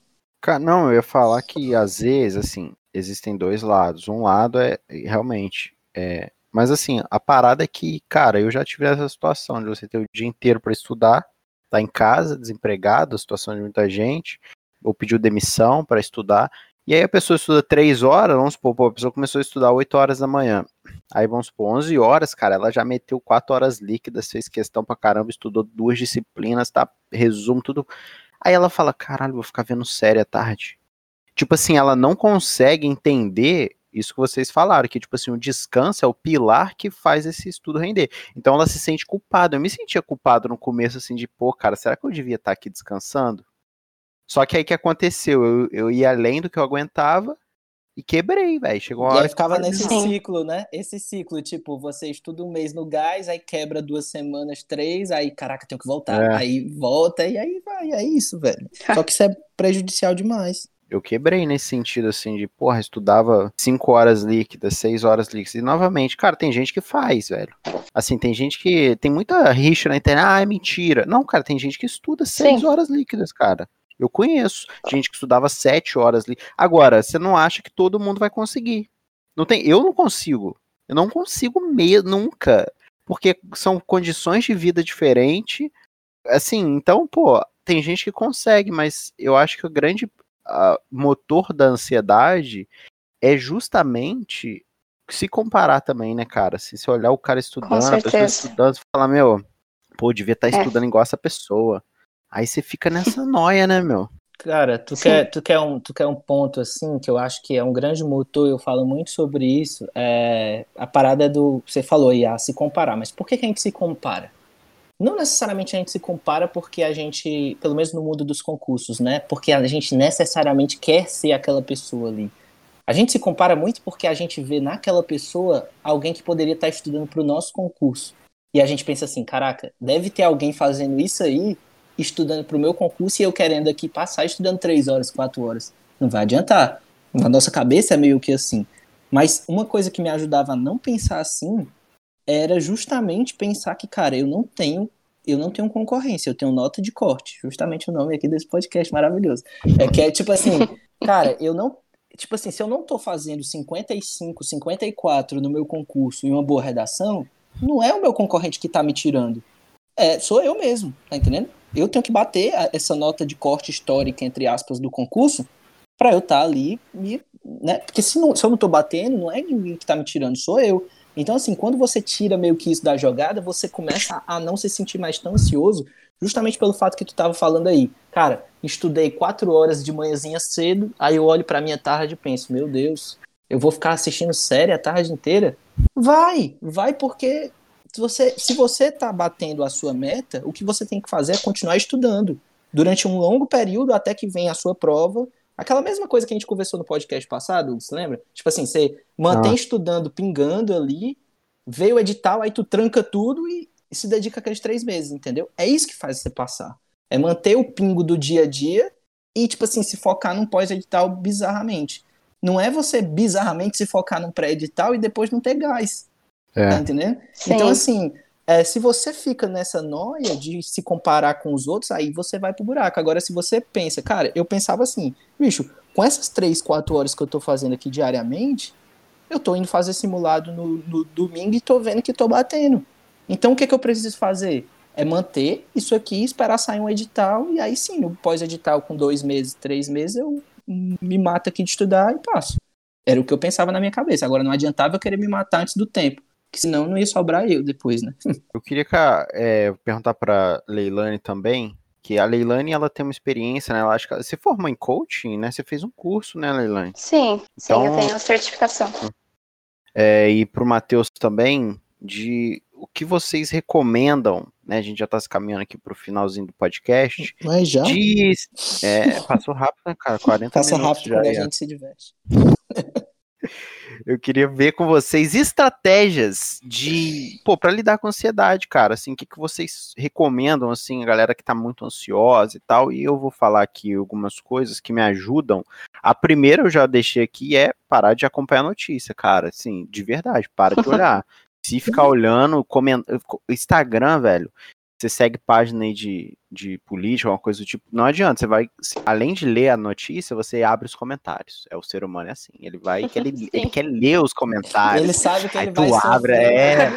Não, eu ia falar que às vezes, assim, existem dois lados. Um lado é realmente. É... Mas assim, a parada é que, cara, eu já tive essa situação de você ter o dia inteiro para estudar, tá em casa, desempregado, a situação de muita gente, ou pediu demissão para estudar. E aí a pessoa estuda três horas, vamos supor, pô, a pessoa começou a estudar 8 horas da manhã. Aí vamos supor, 11 horas, cara, ela já meteu quatro horas líquidas, fez questão pra caramba, estudou duas disciplinas, tá? Resumo, tudo. Aí ela fala, caralho, vou ficar vendo série à tarde. Tipo assim, ela não consegue entender isso que vocês falaram, que tipo assim, o descanso é o pilar que faz esse estudo render. Então ela se sente culpada. Eu me sentia culpado no começo, assim, de, pô, cara, será que eu devia estar aqui descansando? Só que aí que aconteceu? Eu, eu ia além do que eu aguentava e quebrei, velho. Chegou uma E hora aí ficava nesse ciclo, né? Esse ciclo, tipo, você estuda um mês no gás, aí quebra duas semanas, três, aí, caraca, tenho que voltar. É. Aí volta, e aí vai, é isso, velho. Só que isso é prejudicial demais. Eu quebrei nesse sentido, assim, de, porra, estudava 5 horas líquidas, 6 horas líquidas. E novamente, cara, tem gente que faz, velho. Assim, tem gente que. Tem muita rixa na internet. Ah, é mentira. Não, cara, tem gente que estuda 6 horas líquidas, cara. Eu conheço gente que estudava 7 horas líquidas. Agora, você não acha que todo mundo vai conseguir. Não tem, eu não consigo. Eu não consigo mesmo, nunca. Porque são condições de vida diferentes. Assim, então, pô, tem gente que consegue, mas eu acho que o grande motor da ansiedade é justamente se comparar também, né, cara? Se você olhar o cara estudando, a pessoa estudando, você fala, meu, pô, devia estar tá é. estudando igual essa pessoa. Aí você fica nessa noia, né, meu? Cara, tu quer, tu, quer um, tu quer um ponto assim que eu acho que é um grande motor, eu falo muito sobre isso. É, a parada do. Você falou aí, a se comparar, mas por que, que a gente se compara? Não necessariamente a gente se compara porque a gente, pelo menos no mundo dos concursos, né? Porque a gente necessariamente quer ser aquela pessoa ali. A gente se compara muito porque a gente vê naquela pessoa alguém que poderia estar estudando para o nosso concurso. E a gente pensa assim: caraca, deve ter alguém fazendo isso aí, estudando para o meu concurso e eu querendo aqui passar estudando três horas, quatro horas. Não vai adiantar. Na nossa cabeça é meio que assim. Mas uma coisa que me ajudava a não pensar assim era justamente pensar que, cara, eu não tenho eu não tenho concorrência, eu tenho nota de corte, justamente o nome aqui desse podcast maravilhoso. É que é tipo assim, cara, eu não, tipo assim, se eu não tô fazendo 55, 54 no meu concurso em uma boa redação, não é o meu concorrente que tá me tirando. É, sou eu mesmo, tá entendendo? Eu tenho que bater essa nota de corte histórica, entre aspas, do concurso, para eu estar tá ali, e, né? Porque se, não, se eu não tô batendo, não é ninguém que tá me tirando, sou eu. Então, assim, quando você tira meio que isso da jogada, você começa a não se sentir mais tão ansioso, justamente pelo fato que tu tava falando aí. Cara, estudei quatro horas de manhãzinha cedo, aí eu olho pra minha tarde e penso, meu Deus, eu vou ficar assistindo série a tarde inteira? Vai, vai porque se você, se você tá batendo a sua meta, o que você tem que fazer é continuar estudando durante um longo período até que venha a sua prova Aquela mesma coisa que a gente conversou no podcast passado, você lembra? Tipo assim, você mantém ah. estudando, pingando ali, veio o edital, aí tu tranca tudo e, e se dedica aqueles três meses, entendeu? É isso que faz você passar. É manter o pingo do dia a dia e, tipo assim, se focar num pós-edital bizarramente. Não é você bizarramente se focar num pré-edital e depois não ter gás. É. Tá entendendo? Sim. Então, assim, é, se você fica nessa noia de se comparar com os outros, aí você vai pro buraco. Agora, se você pensa, cara, eu pensava assim, bicho, com essas três, quatro horas que eu tô fazendo aqui diariamente, eu tô indo fazer simulado no, no domingo e tô vendo que tô batendo. Então, o que, que eu preciso fazer? É manter isso aqui, esperar sair um edital, e aí sim, no pós-edital, com dois meses, três meses, eu me mato aqui de estudar e passo. Era o que eu pensava na minha cabeça. Agora, não adiantava eu querer me matar antes do tempo que senão não ia sobrar eu depois, né? Eu queria é, perguntar para Leilani também, que a Leilani ela tem uma experiência, né? Ela acho que você formou em coaching, né? Você fez um curso, né, Leilani? Sim, então, sim, eu tenho certificação. É, e para o Matheus também, de o que vocês recomendam, né? A gente já está se caminhando aqui para o finalzinho do podcast. Mas já? De, é, passou rápido, né, cara? 40 Passa minutos rápido quando a gente se diverte. Eu queria ver com vocês estratégias de, pô, para lidar com ansiedade, cara. Assim, o que, que vocês recomendam, assim, a galera que tá muito ansiosa e tal. E eu vou falar aqui algumas coisas que me ajudam. A primeira eu já deixei aqui é parar de acompanhar a notícia, cara. Assim, de verdade, para de olhar. Se ficar olhando, comentando. Instagram, velho, você segue página aí de, de política, uma coisa do tipo, não adianta, você vai, além de ler a notícia, você abre os comentários. É o ser humano é assim, ele vai, que ele, ele quer ler os comentários. Ele sabe que ele tu vai abre, é,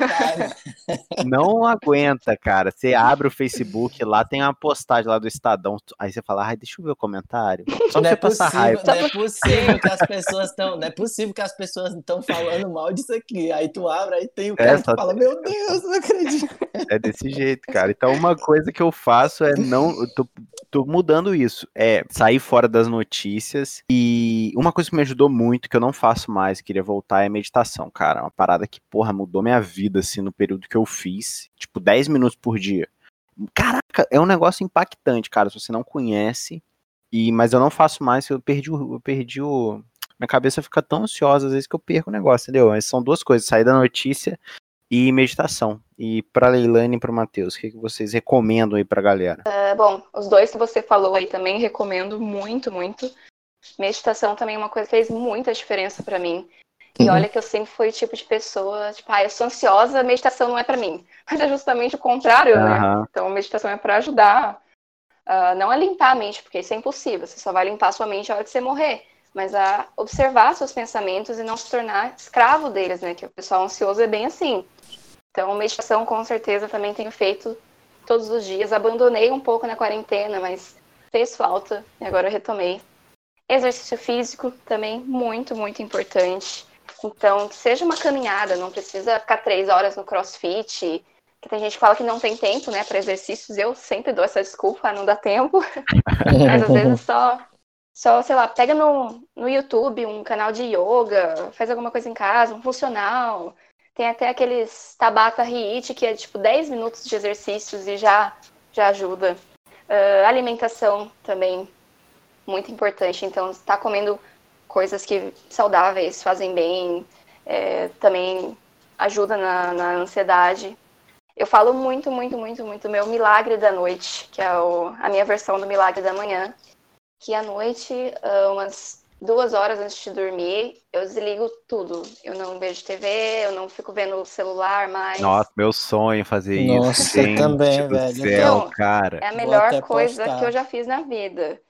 não aguenta, cara. Você abre o Facebook, lá tem uma postagem lá do Estadão, aí você fala, ai, deixa eu ver o comentário. Só não é passar raiva. Não é possível que as pessoas estão, não é possível que as pessoas estão falando mal disso aqui. Aí tu abre, aí tem o cara é, que fala, meu Deus, não acredito. É desse jeito, cara. Então, uma coisa que eu faço é não. Tô, tô mudando isso. É sair fora das notícias. E uma coisa que me ajudou muito, que eu não faço mais, queria voltar, é meditação, cara. Uma parada que, porra, mudou minha vida, assim, no período que eu fiz. Tipo, 10 minutos por dia. Caraca, é um negócio impactante, cara. Se você não conhece. E, mas eu não faço mais, eu perdi o. Eu perdi o minha cabeça fica tão ansiosa às vezes que eu perco o negócio, entendeu? Mas são duas coisas, sair da notícia e meditação. E para Leilane e para o Matheus, o que, que vocês recomendam aí para a galera? Uh, bom, os dois que você falou aí também recomendo muito, muito. Meditação também é uma coisa que fez muita diferença para mim. E uhum. olha que eu sempre fui o tipo de pessoa, tipo, ah, eu sou ansiosa, meditação não é para mim. Mas é justamente o contrário, uhum. né? Então, meditação é para ajudar, uh, não a limpar a mente, porque isso é impossível. Você só vai limpar a sua mente na hora que você morrer. Mas a observar seus pensamentos e não se tornar escravo deles, né? Que o pessoal ansioso é bem assim. Então, meditação, com certeza, também tenho feito todos os dias. Abandonei um pouco na quarentena, mas fez falta e agora eu retomei. Exercício físico também muito, muito importante. Então, que seja uma caminhada, não precisa ficar três horas no crossfit. Que tem gente que fala que não tem tempo, né, para exercícios. Eu sempre dou essa desculpa, não dá tempo. Mas às vezes só, só, sei lá, pega no, no YouTube um canal de yoga, faz alguma coisa em casa, um funcional. Tem até aqueles Tabata Hit, que é tipo 10 minutos de exercícios e já, já ajuda. Uh, alimentação também, muito importante. Então, está comendo coisas que saudáveis fazem bem, é, também ajuda na, na, ansiedade. Eu falo muito, muito, muito, muito meu milagre da noite, que é o, a minha versão do milagre da manhã, que à noite, ah, umas duas horas antes de dormir, eu desligo tudo. Eu não vejo TV, eu não fico vendo o celular mais. Nossa, meu sonho fazer Nossa, isso. Nossa, também, velho. Céu, então, cara. É a melhor coisa postar. que eu já fiz na vida.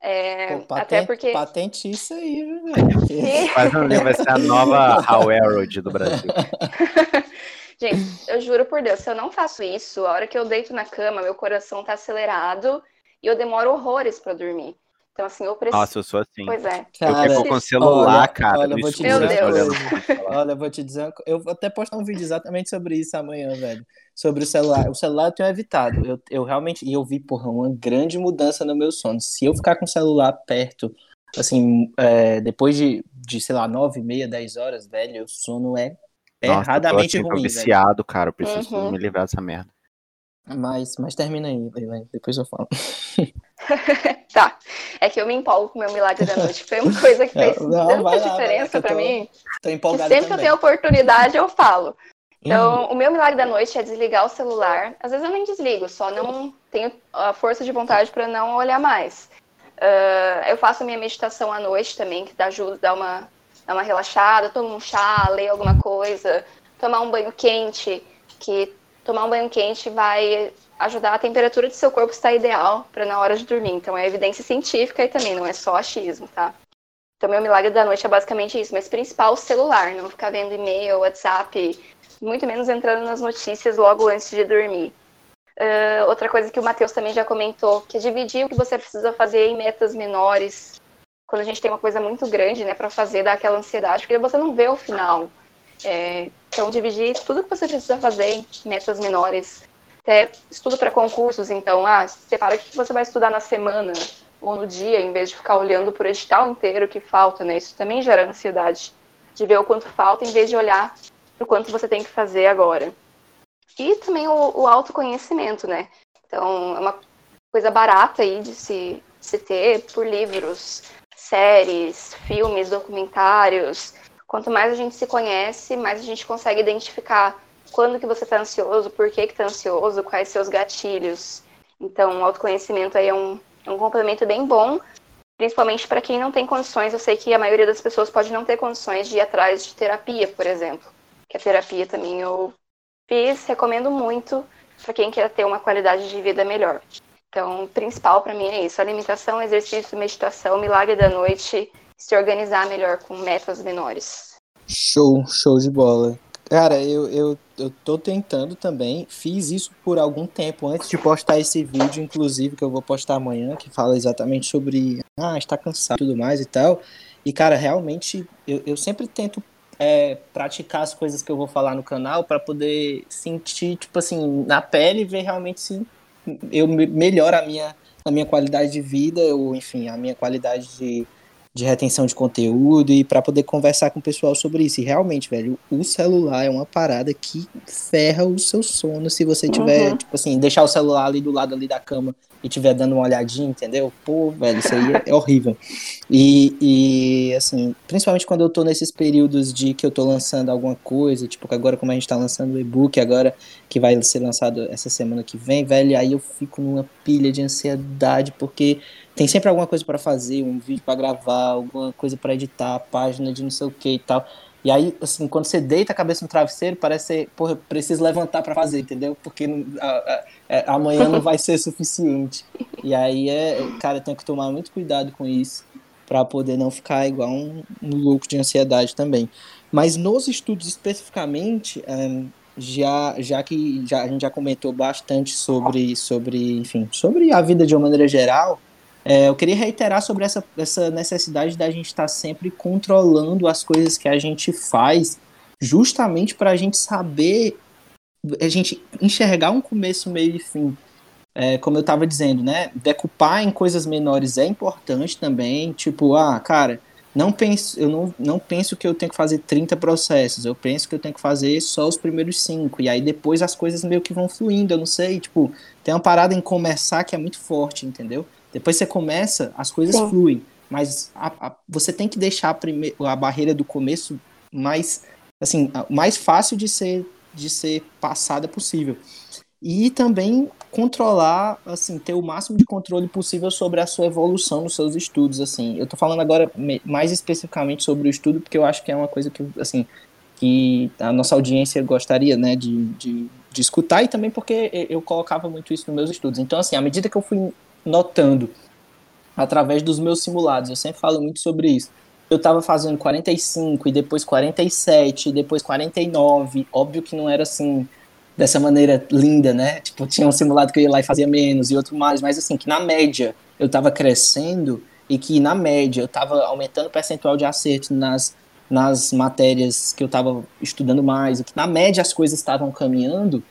É, Pô, patente, até porque. Patente isso aí, velho. Mas não vai ser a nova How Herald do Brasil. Gente, eu juro por Deus, se eu não faço isso, a hora que eu deito na cama, meu coração tá acelerado e eu demoro horrores para dormir. Então, assim, eu preciso. Nossa, eu sou assim. Pois é. Cara, eu fico com o celular, olha, cara. Olha, vou te dizer olha, vou te dizer. Eu vou até postar um vídeo exatamente sobre isso amanhã, velho. Sobre o celular. O celular eu tenho evitado. Eu, eu realmente. E eu vi, porra, uma grande mudança no meu sono. Se eu ficar com o celular perto, assim, é, depois de, de, sei lá, nove, meia, dez horas, velho, o sono é Nossa, erradamente eu tô, assim, ruim. Eu viciado, velho. cara. Eu preciso uhum. me livrar dessa merda. Mas, mas termina aí, depois eu falo. tá. É que eu me empolgo com o meu milagre da noite. Foi uma coisa que fez não, tanta lá, diferença para mim. Tô empolgado sempre também. que eu tenho oportunidade, eu falo. Então, hum. o meu milagre da noite é desligar o celular. Às vezes eu nem desligo, só não tenho a força de vontade para não olhar mais. Uh, eu faço minha meditação à noite também, que dá ajuda, dá uma, dá uma relaxada, tomo um chá, leio alguma coisa, tomar um banho quente, que tomar um banho quente vai ajudar a temperatura do seu corpo estar ideal para na hora de dormir. Então é evidência científica e também não é só achismo, tá? Então meu milagre da noite é basicamente isso, mas principal o celular, não ficar vendo e-mail, WhatsApp, muito menos entrando nas notícias logo antes de dormir. Uh, outra coisa que o Matheus também já comentou, que é dividir o que você precisa fazer em metas menores. Quando a gente tem uma coisa muito grande, né, para fazer, dá aquela ansiedade, porque você não vê o final. É, então, dividir tudo que você precisa fazer em metas menores. Até estudo para concursos, então, ah, separa o que você vai estudar na semana ou no dia, em vez de ficar olhando por edital inteiro que falta, né? Isso também gera ansiedade de ver o quanto falta, em vez de olhar para o quanto você tem que fazer agora. E também o, o autoconhecimento, né? Então, é uma coisa barata aí de se, de se ter por livros, séries, filmes, documentários, Quanto mais a gente se conhece, mais a gente consegue identificar quando que você está ansioso, por que está ansioso, quais seus gatilhos. Então, o autoconhecimento aí é um, é um complemento bem bom, principalmente para quem não tem condições. Eu sei que a maioria das pessoas pode não ter condições de ir atrás de terapia, por exemplo. Que a terapia também eu fiz, recomendo muito para quem quer ter uma qualidade de vida melhor. Então, o principal para mim é isso: alimentação, exercício, meditação, milagre da noite se organizar melhor com metas menores. Show, show de bola. Cara, eu, eu, eu tô tentando também, fiz isso por algum tempo antes de postar esse vídeo, inclusive, que eu vou postar amanhã, que fala exatamente sobre, ah, está cansado e tudo mais e tal. E, cara, realmente, eu, eu sempre tento é, praticar as coisas que eu vou falar no canal para poder sentir, tipo assim, na pele e ver realmente se eu melhoro a minha, a minha qualidade de vida, ou enfim, a minha qualidade de de retenção de conteúdo e para poder conversar com o pessoal sobre isso. E realmente, velho, o celular é uma parada que ferra o seu sono se você tiver, uhum. tipo assim, deixar o celular ali do lado ali da cama e tiver dando uma olhadinha, entendeu? Pô, velho, isso aí é, horrível. E, e, assim, principalmente quando eu tô nesses períodos de que eu tô lançando alguma coisa, tipo, agora como a gente tá lançando o e-book, agora que vai ser lançado essa semana que vem, velho, aí eu fico numa pilha de ansiedade, porque tem sempre alguma coisa para fazer, um vídeo para gravar, alguma coisa para editar, página de não sei o que e tal. E aí, assim, quando você deita a cabeça no travesseiro, parece ser, porra, preciso levantar para fazer, entendeu? Porque não, a, a, é, amanhã não vai ser suficiente. E aí, é, cara, tem que tomar muito cuidado com isso para poder não ficar igual um, um louco de ansiedade também. Mas nos estudos especificamente, um, já, já que já, a gente já comentou bastante sobre, sobre, enfim, sobre a vida de uma maneira geral, é, eu queria reiterar sobre essa, essa necessidade da gente estar tá sempre controlando as coisas que a gente faz, justamente para a gente saber, a gente enxergar um começo, meio e fim. É, como eu estava dizendo, né? Decupar em coisas menores é importante também. Tipo, ah, cara, não penso, eu não, não penso que eu tenho que fazer 30 processos, eu penso que eu tenho que fazer só os primeiros cinco, e aí depois as coisas meio que vão fluindo, eu não sei, tipo, tem uma parada em começar que é muito forte, entendeu? Depois você começa, as coisas Sim. fluem. Mas a, a, você tem que deixar a, prime, a barreira do começo mais, assim, mais fácil de ser, de ser passada possível. E também controlar, assim, ter o máximo de controle possível sobre a sua evolução nos seus estudos, assim. Eu tô falando agora mais especificamente sobre o estudo, porque eu acho que é uma coisa que, assim, que a nossa audiência gostaria, né, de, de, de escutar e também porque eu colocava muito isso nos meus estudos. Então, assim, à medida que eu fui notando através dos meus simulados. Eu sempre falo muito sobre isso. Eu estava fazendo 45 e depois 47, e depois 49. Óbvio que não era assim dessa maneira linda, né? Tipo, tinha um simulado que eu ia lá e fazia menos e outro mais, mas assim, que na média eu estava crescendo e que na média eu estava aumentando o percentual de acerto nas, nas matérias que eu estava estudando mais, e que na média as coisas estavam caminhando,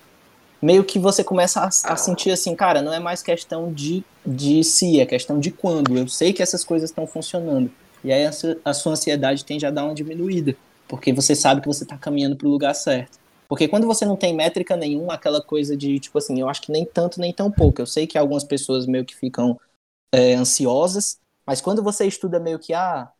meio que você começa a, a, sentir assim, cara, não é mais questão de, de si, é questão de quando. Eu sei que essas coisas estão funcionando. E aí a, a, sua ansiedade tende a dar uma diminuída, porque você sabe que você está caminhando para o lugar certo. Porque quando você não tem métrica nenhuma, aquela coisa de, tipo assim, eu acho que nem tanto nem tão pouco. Eu sei que algumas pessoas meio que ficam é, ansiosas, mas quando você estuda meio que, ah,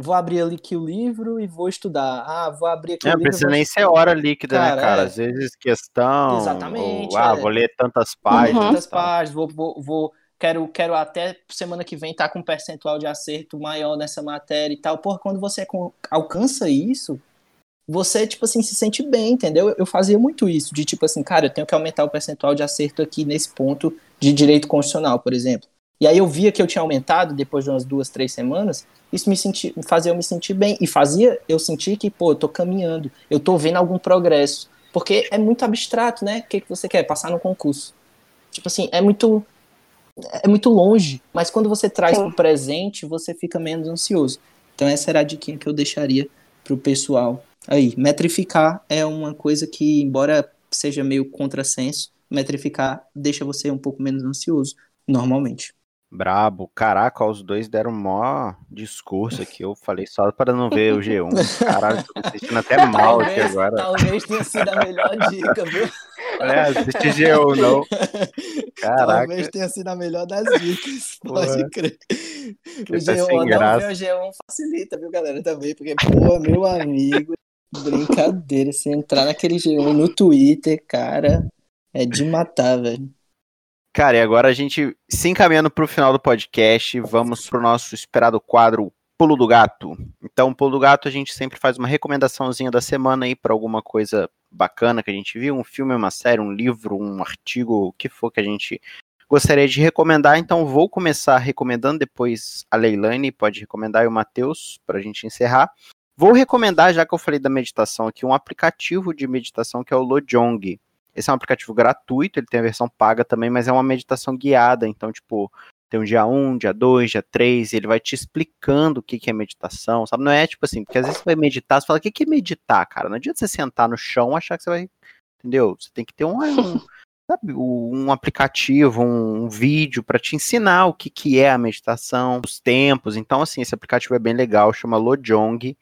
vou abrir ali aqui o livro e vou estudar. Ah, vou abrir aqui é, o livro. Não precisa nem ser hora líquida, cara, né, cara? É... Às vezes questão. Exatamente. Ou, ah, é... vou ler tantas páginas. Uhum. Tantas páginas, vou, vou, vou, quero, quero até semana que vem estar tá com um percentual de acerto maior nessa matéria e tal. Porra, quando você alcança isso, você, tipo assim, se sente bem, entendeu? Eu fazia muito isso, de tipo assim, cara, eu tenho que aumentar o percentual de acerto aqui nesse ponto de direito constitucional, por exemplo. E aí eu via que eu tinha aumentado depois de umas duas, três semanas, isso me senti, fazia eu me sentir bem. E fazia eu sentir que, pô, eu tô caminhando, eu tô vendo algum progresso. Porque é muito abstrato, né? O que, que você quer? Passar no concurso. Tipo assim, é muito. É muito longe, mas quando você traz Sim. pro presente, você fica menos ansioso. Então essa era a dica que eu deixaria pro pessoal. Aí, metrificar é uma coisa que, embora seja meio contrassenso, metrificar deixa você um pouco menos ansioso, normalmente. Brabo. Caraca, os dois deram mó discurso aqui. Eu falei só para não ver o G1. Caralho, tô me sentindo até mal talvez, aqui agora. Talvez tenha sido a melhor dica, viu? É, assiste G1, não. Caraca. Talvez tenha sido a melhor das dicas. Pode crer. O G1, tá não ver o G1 facilita, viu, galera, também. Porque, pô, meu amigo, brincadeira. Se entrar naquele G1 no Twitter, cara, é de matar, velho. Cara, e agora a gente se encaminhando para o final do podcast, vamos para o nosso esperado quadro Pulo do Gato. Então, Pulo do Gato, a gente sempre faz uma recomendaçãozinha da semana aí para alguma coisa bacana que a gente viu, um filme, uma série, um livro, um artigo, o que for que a gente gostaria de recomendar. Então, vou começar recomendando, depois a Leilane pode recomendar e o Matheus para a gente encerrar. Vou recomendar, já que eu falei da meditação aqui, um aplicativo de meditação que é o Lojong. Esse é um aplicativo gratuito, ele tem a versão paga também, mas é uma meditação guiada. Então, tipo, tem um dia 1, dia 2, dia 3, e ele vai te explicando o que, que é meditação, sabe? Não é tipo assim, porque às vezes você vai meditar, você fala, o que, que é meditar, cara? Não adianta você sentar no chão e achar que você vai. Entendeu? Você tem que ter um, um sabe, um aplicativo, um, um vídeo para te ensinar o que, que é a meditação, os tempos. Então, assim, esse aplicativo é bem legal, chama Lojong.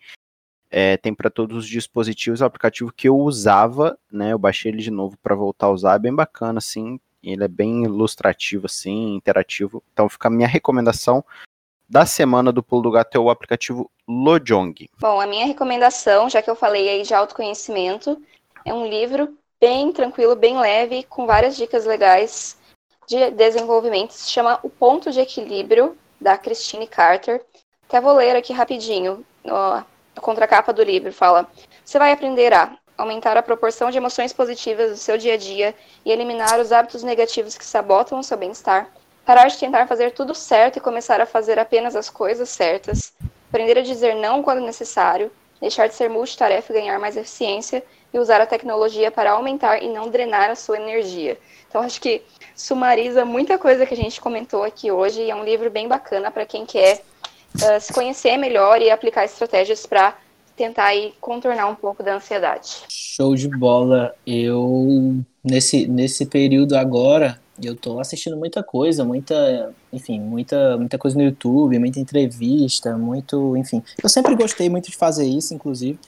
É, tem para todos os dispositivos, é um aplicativo que eu usava, né? Eu baixei ele de novo para voltar a usar, é bem bacana, assim. Ele é bem ilustrativo, assim, interativo. Então fica a minha recomendação da semana do Pulo do Gato é o aplicativo Lojong. Bom, a minha recomendação, já que eu falei aí de autoconhecimento, é um livro bem tranquilo, bem leve, com várias dicas legais de desenvolvimento, se chama O Ponto de Equilíbrio, da Christine Carter. Até vou ler aqui rapidinho. A contracapa do livro fala: Você vai aprender a aumentar a proporção de emoções positivas do seu dia a dia e eliminar os hábitos negativos que sabotam o seu bem-estar, parar de tentar fazer tudo certo e começar a fazer apenas as coisas certas, aprender a dizer não quando necessário, deixar de ser multitarefa e ganhar mais eficiência e usar a tecnologia para aumentar e não drenar a sua energia. Então, acho que sumariza muita coisa que a gente comentou aqui hoje e é um livro bem bacana para quem quer uh, se conhecer melhor e aplicar estratégias para tentar aí contornar um pouco da ansiedade. Show de bola. Eu nesse nesse período agora, eu tô assistindo muita coisa, muita, enfim, muita muita coisa no YouTube, muita entrevista, muito, enfim. Eu sempre gostei muito de fazer isso, inclusive.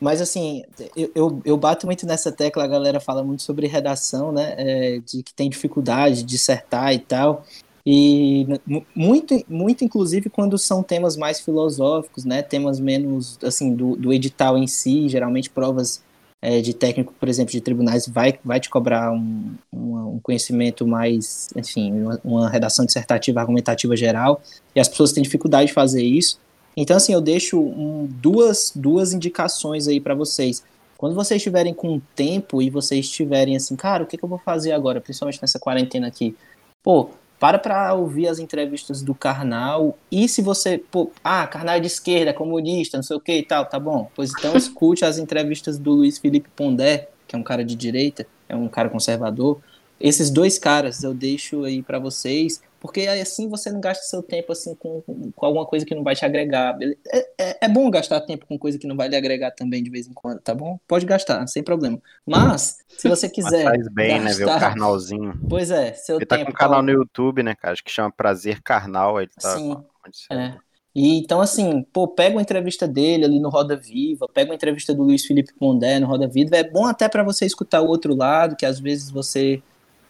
Mas assim, eu, eu, eu, bato muito nessa tecla, a galera fala muito sobre redação, né? É, de que tem dificuldade de dissertar e tal. E muito, muito inclusive quando são temas mais filosóficos, né? Temas menos, assim, do, do edital em si, geralmente provas é, de técnico, por exemplo, de tribunais, vai, vai te cobrar um, um, um conhecimento mais, enfim, uma, uma, redação dissertativa, argumentativa geral, e as pessoas têm dificuldade de fazer isso. Então, assim, eu deixo um, duas, duas indicações aí para vocês. Quando vocês estiverem com tempo e vocês estiverem assim, cara, o que, que eu vou fazer agora, principalmente nessa quarentena aqui? Pô, para para ouvir as entrevistas do Karnal. E se você, pô, ah, Karnal é de esquerda, comunista, não sei o que e tal, tá bom. Pois então escute as entrevistas do Luiz Felipe Pondé, que é um cara de direita, é um cara conservador. Esses dois caras eu deixo aí para vocês porque assim você não gasta seu tempo assim com, com alguma coisa que não vai te agregar. É, é, é, bom gastar tempo com coisa que não vai lhe agregar também de vez em quando, tá bom? Pode gastar, sem problema. Mas, se você quiser. Mas faz bem, gastar... né? Ver o carnalzinho. Pois é, seu ele tempo. Ele tá com um canal no YouTube, né, cara? Acho que chama Prazer Carnal. Ele tá. Sim. É. E então, assim, pô, pega uma entrevista dele ali no Roda Viva, pega uma entrevista do Luiz Felipe Pondé no Roda Viva. É bom até para você escutar o outro lado, que às vezes você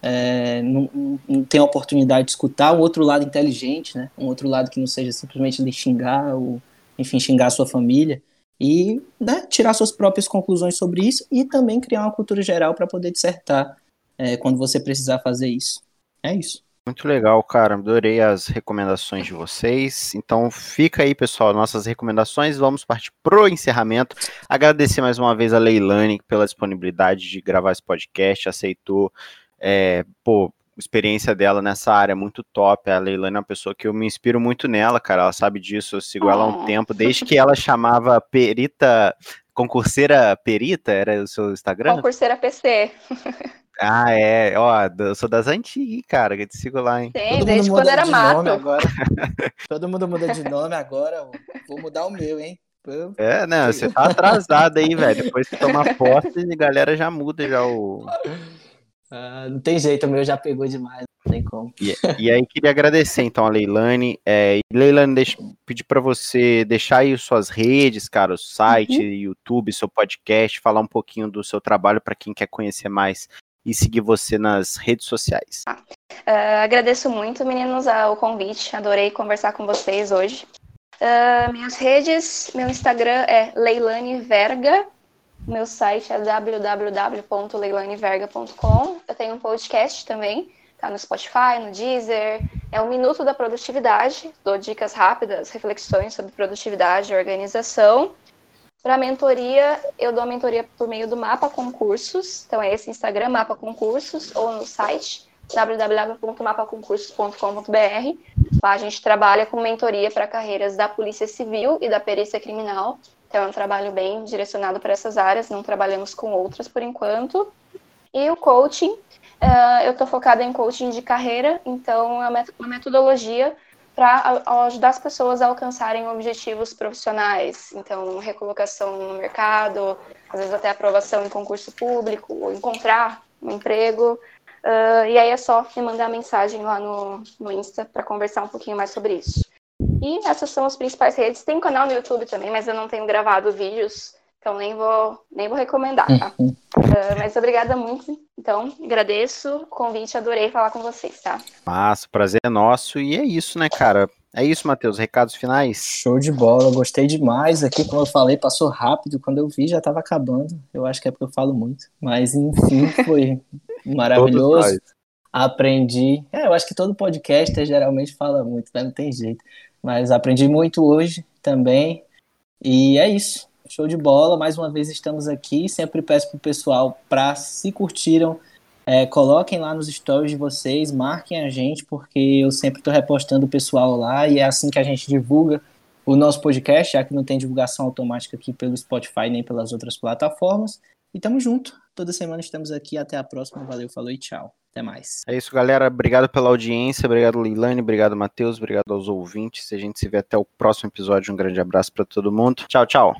é, não, não, tem a oportunidade de escutar um outro lado inteligente, né? Um outro lado que não seja simplesmente de xingar ou, enfim, xingar a sua família e né, tirar suas próprias conclusões sobre isso e também criar uma cultura geral para poder dissertar é, quando você precisar fazer isso. É isso. Muito legal, cara. Adorei as recomendações de vocês. Então fica aí, pessoal, nossas recomendações. Vamos partir pro encerramento. Agradecer mais uma vez a Leilane pela disponibilidade de gravar esse podcast, aceitou é, pô, experiência dela nessa área é muito top. A Leilani é uma pessoa que eu me inspiro muito nela, cara. Ela sabe disso, eu sigo ela há um tempo, desde que ela chamava Perita, concurseira Perita, era o seu Instagram? Concurseira PC. Ah, é, ó, eu sou das antigas, cara, que eu te sigo lá, hein? Sim, Todo desde quando era de mato. Agora. Todo mundo muda de nome agora, vou mudar o meu, hein? É, né, você tá atrasado aí, velho. Depois que tomar posse, a galera já muda já o... Uh, não tem jeito, o meu já pegou demais, não tem como. E, e aí queria agradecer então a Leilane. É, Leilane, deixa, pedir para você deixar aí suas redes, cara, o site, uhum. YouTube, seu podcast, falar um pouquinho do seu trabalho para quem quer conhecer mais e seguir você nas redes sociais. Uh, agradeço muito, meninos, o convite. Adorei conversar com vocês hoje. Uh, minhas redes, meu Instagram é Leilane Verga, meu site é www.leilaneverga.com. Eu tenho um podcast também, tá no Spotify, no Deezer. É um minuto da produtividade. Dou dicas rápidas, reflexões sobre produtividade e organização. Para mentoria, eu dou a mentoria por meio do Mapa Concursos. Então é esse Instagram, Mapa Concursos, ou no site www.mapaconcursos.com.br. Lá a gente trabalha com mentoria para carreiras da Polícia Civil e da Perícia Criminal. Então, é um trabalho bem direcionado para essas áreas, não trabalhamos com outras por enquanto. E o coaching, uh, eu estou focada em coaching de carreira, então é uma metodologia para ajudar as pessoas a alcançarem objetivos profissionais. Então, recolocação no mercado, às vezes até aprovação em concurso público, ou encontrar um emprego. Uh, e aí é só me mandar mensagem lá no, no Insta para conversar um pouquinho mais sobre isso. E essas são as principais redes. Tem um canal no YouTube também, mas eu não tenho gravado vídeos, então nem vou, nem vou recomendar, tá? uh, mas obrigada muito. Então, agradeço o convite, adorei falar com vocês, tá? Massa, prazer é nosso. E é isso, né, cara? É isso, Matheus. Recados finais? Show de bola, gostei demais aqui. Como eu falei, passou rápido. Quando eu vi, já estava acabando. Eu acho que é porque eu falo muito. Mas, enfim, foi maravilhoso. aprendi. É, eu acho que todo podcaster geralmente fala muito, né? Não tem jeito. Mas aprendi muito hoje também. E é isso. Show de bola. Mais uma vez estamos aqui. Sempre peço pro pessoal para se curtiram. É, coloquem lá nos stories de vocês, marquem a gente, porque eu sempre estou repostando o pessoal lá e é assim que a gente divulga o nosso podcast, já que não tem divulgação automática aqui pelo Spotify nem pelas outras plataformas. E tamo junto. Toda semana estamos aqui. Até a próxima. Valeu, falou e tchau. Até mais. É isso, galera. Obrigado pela audiência. Obrigado, Leilane. Obrigado, Matheus. Obrigado aos ouvintes. A gente se vê até o próximo episódio. Um grande abraço para todo mundo. Tchau, tchau.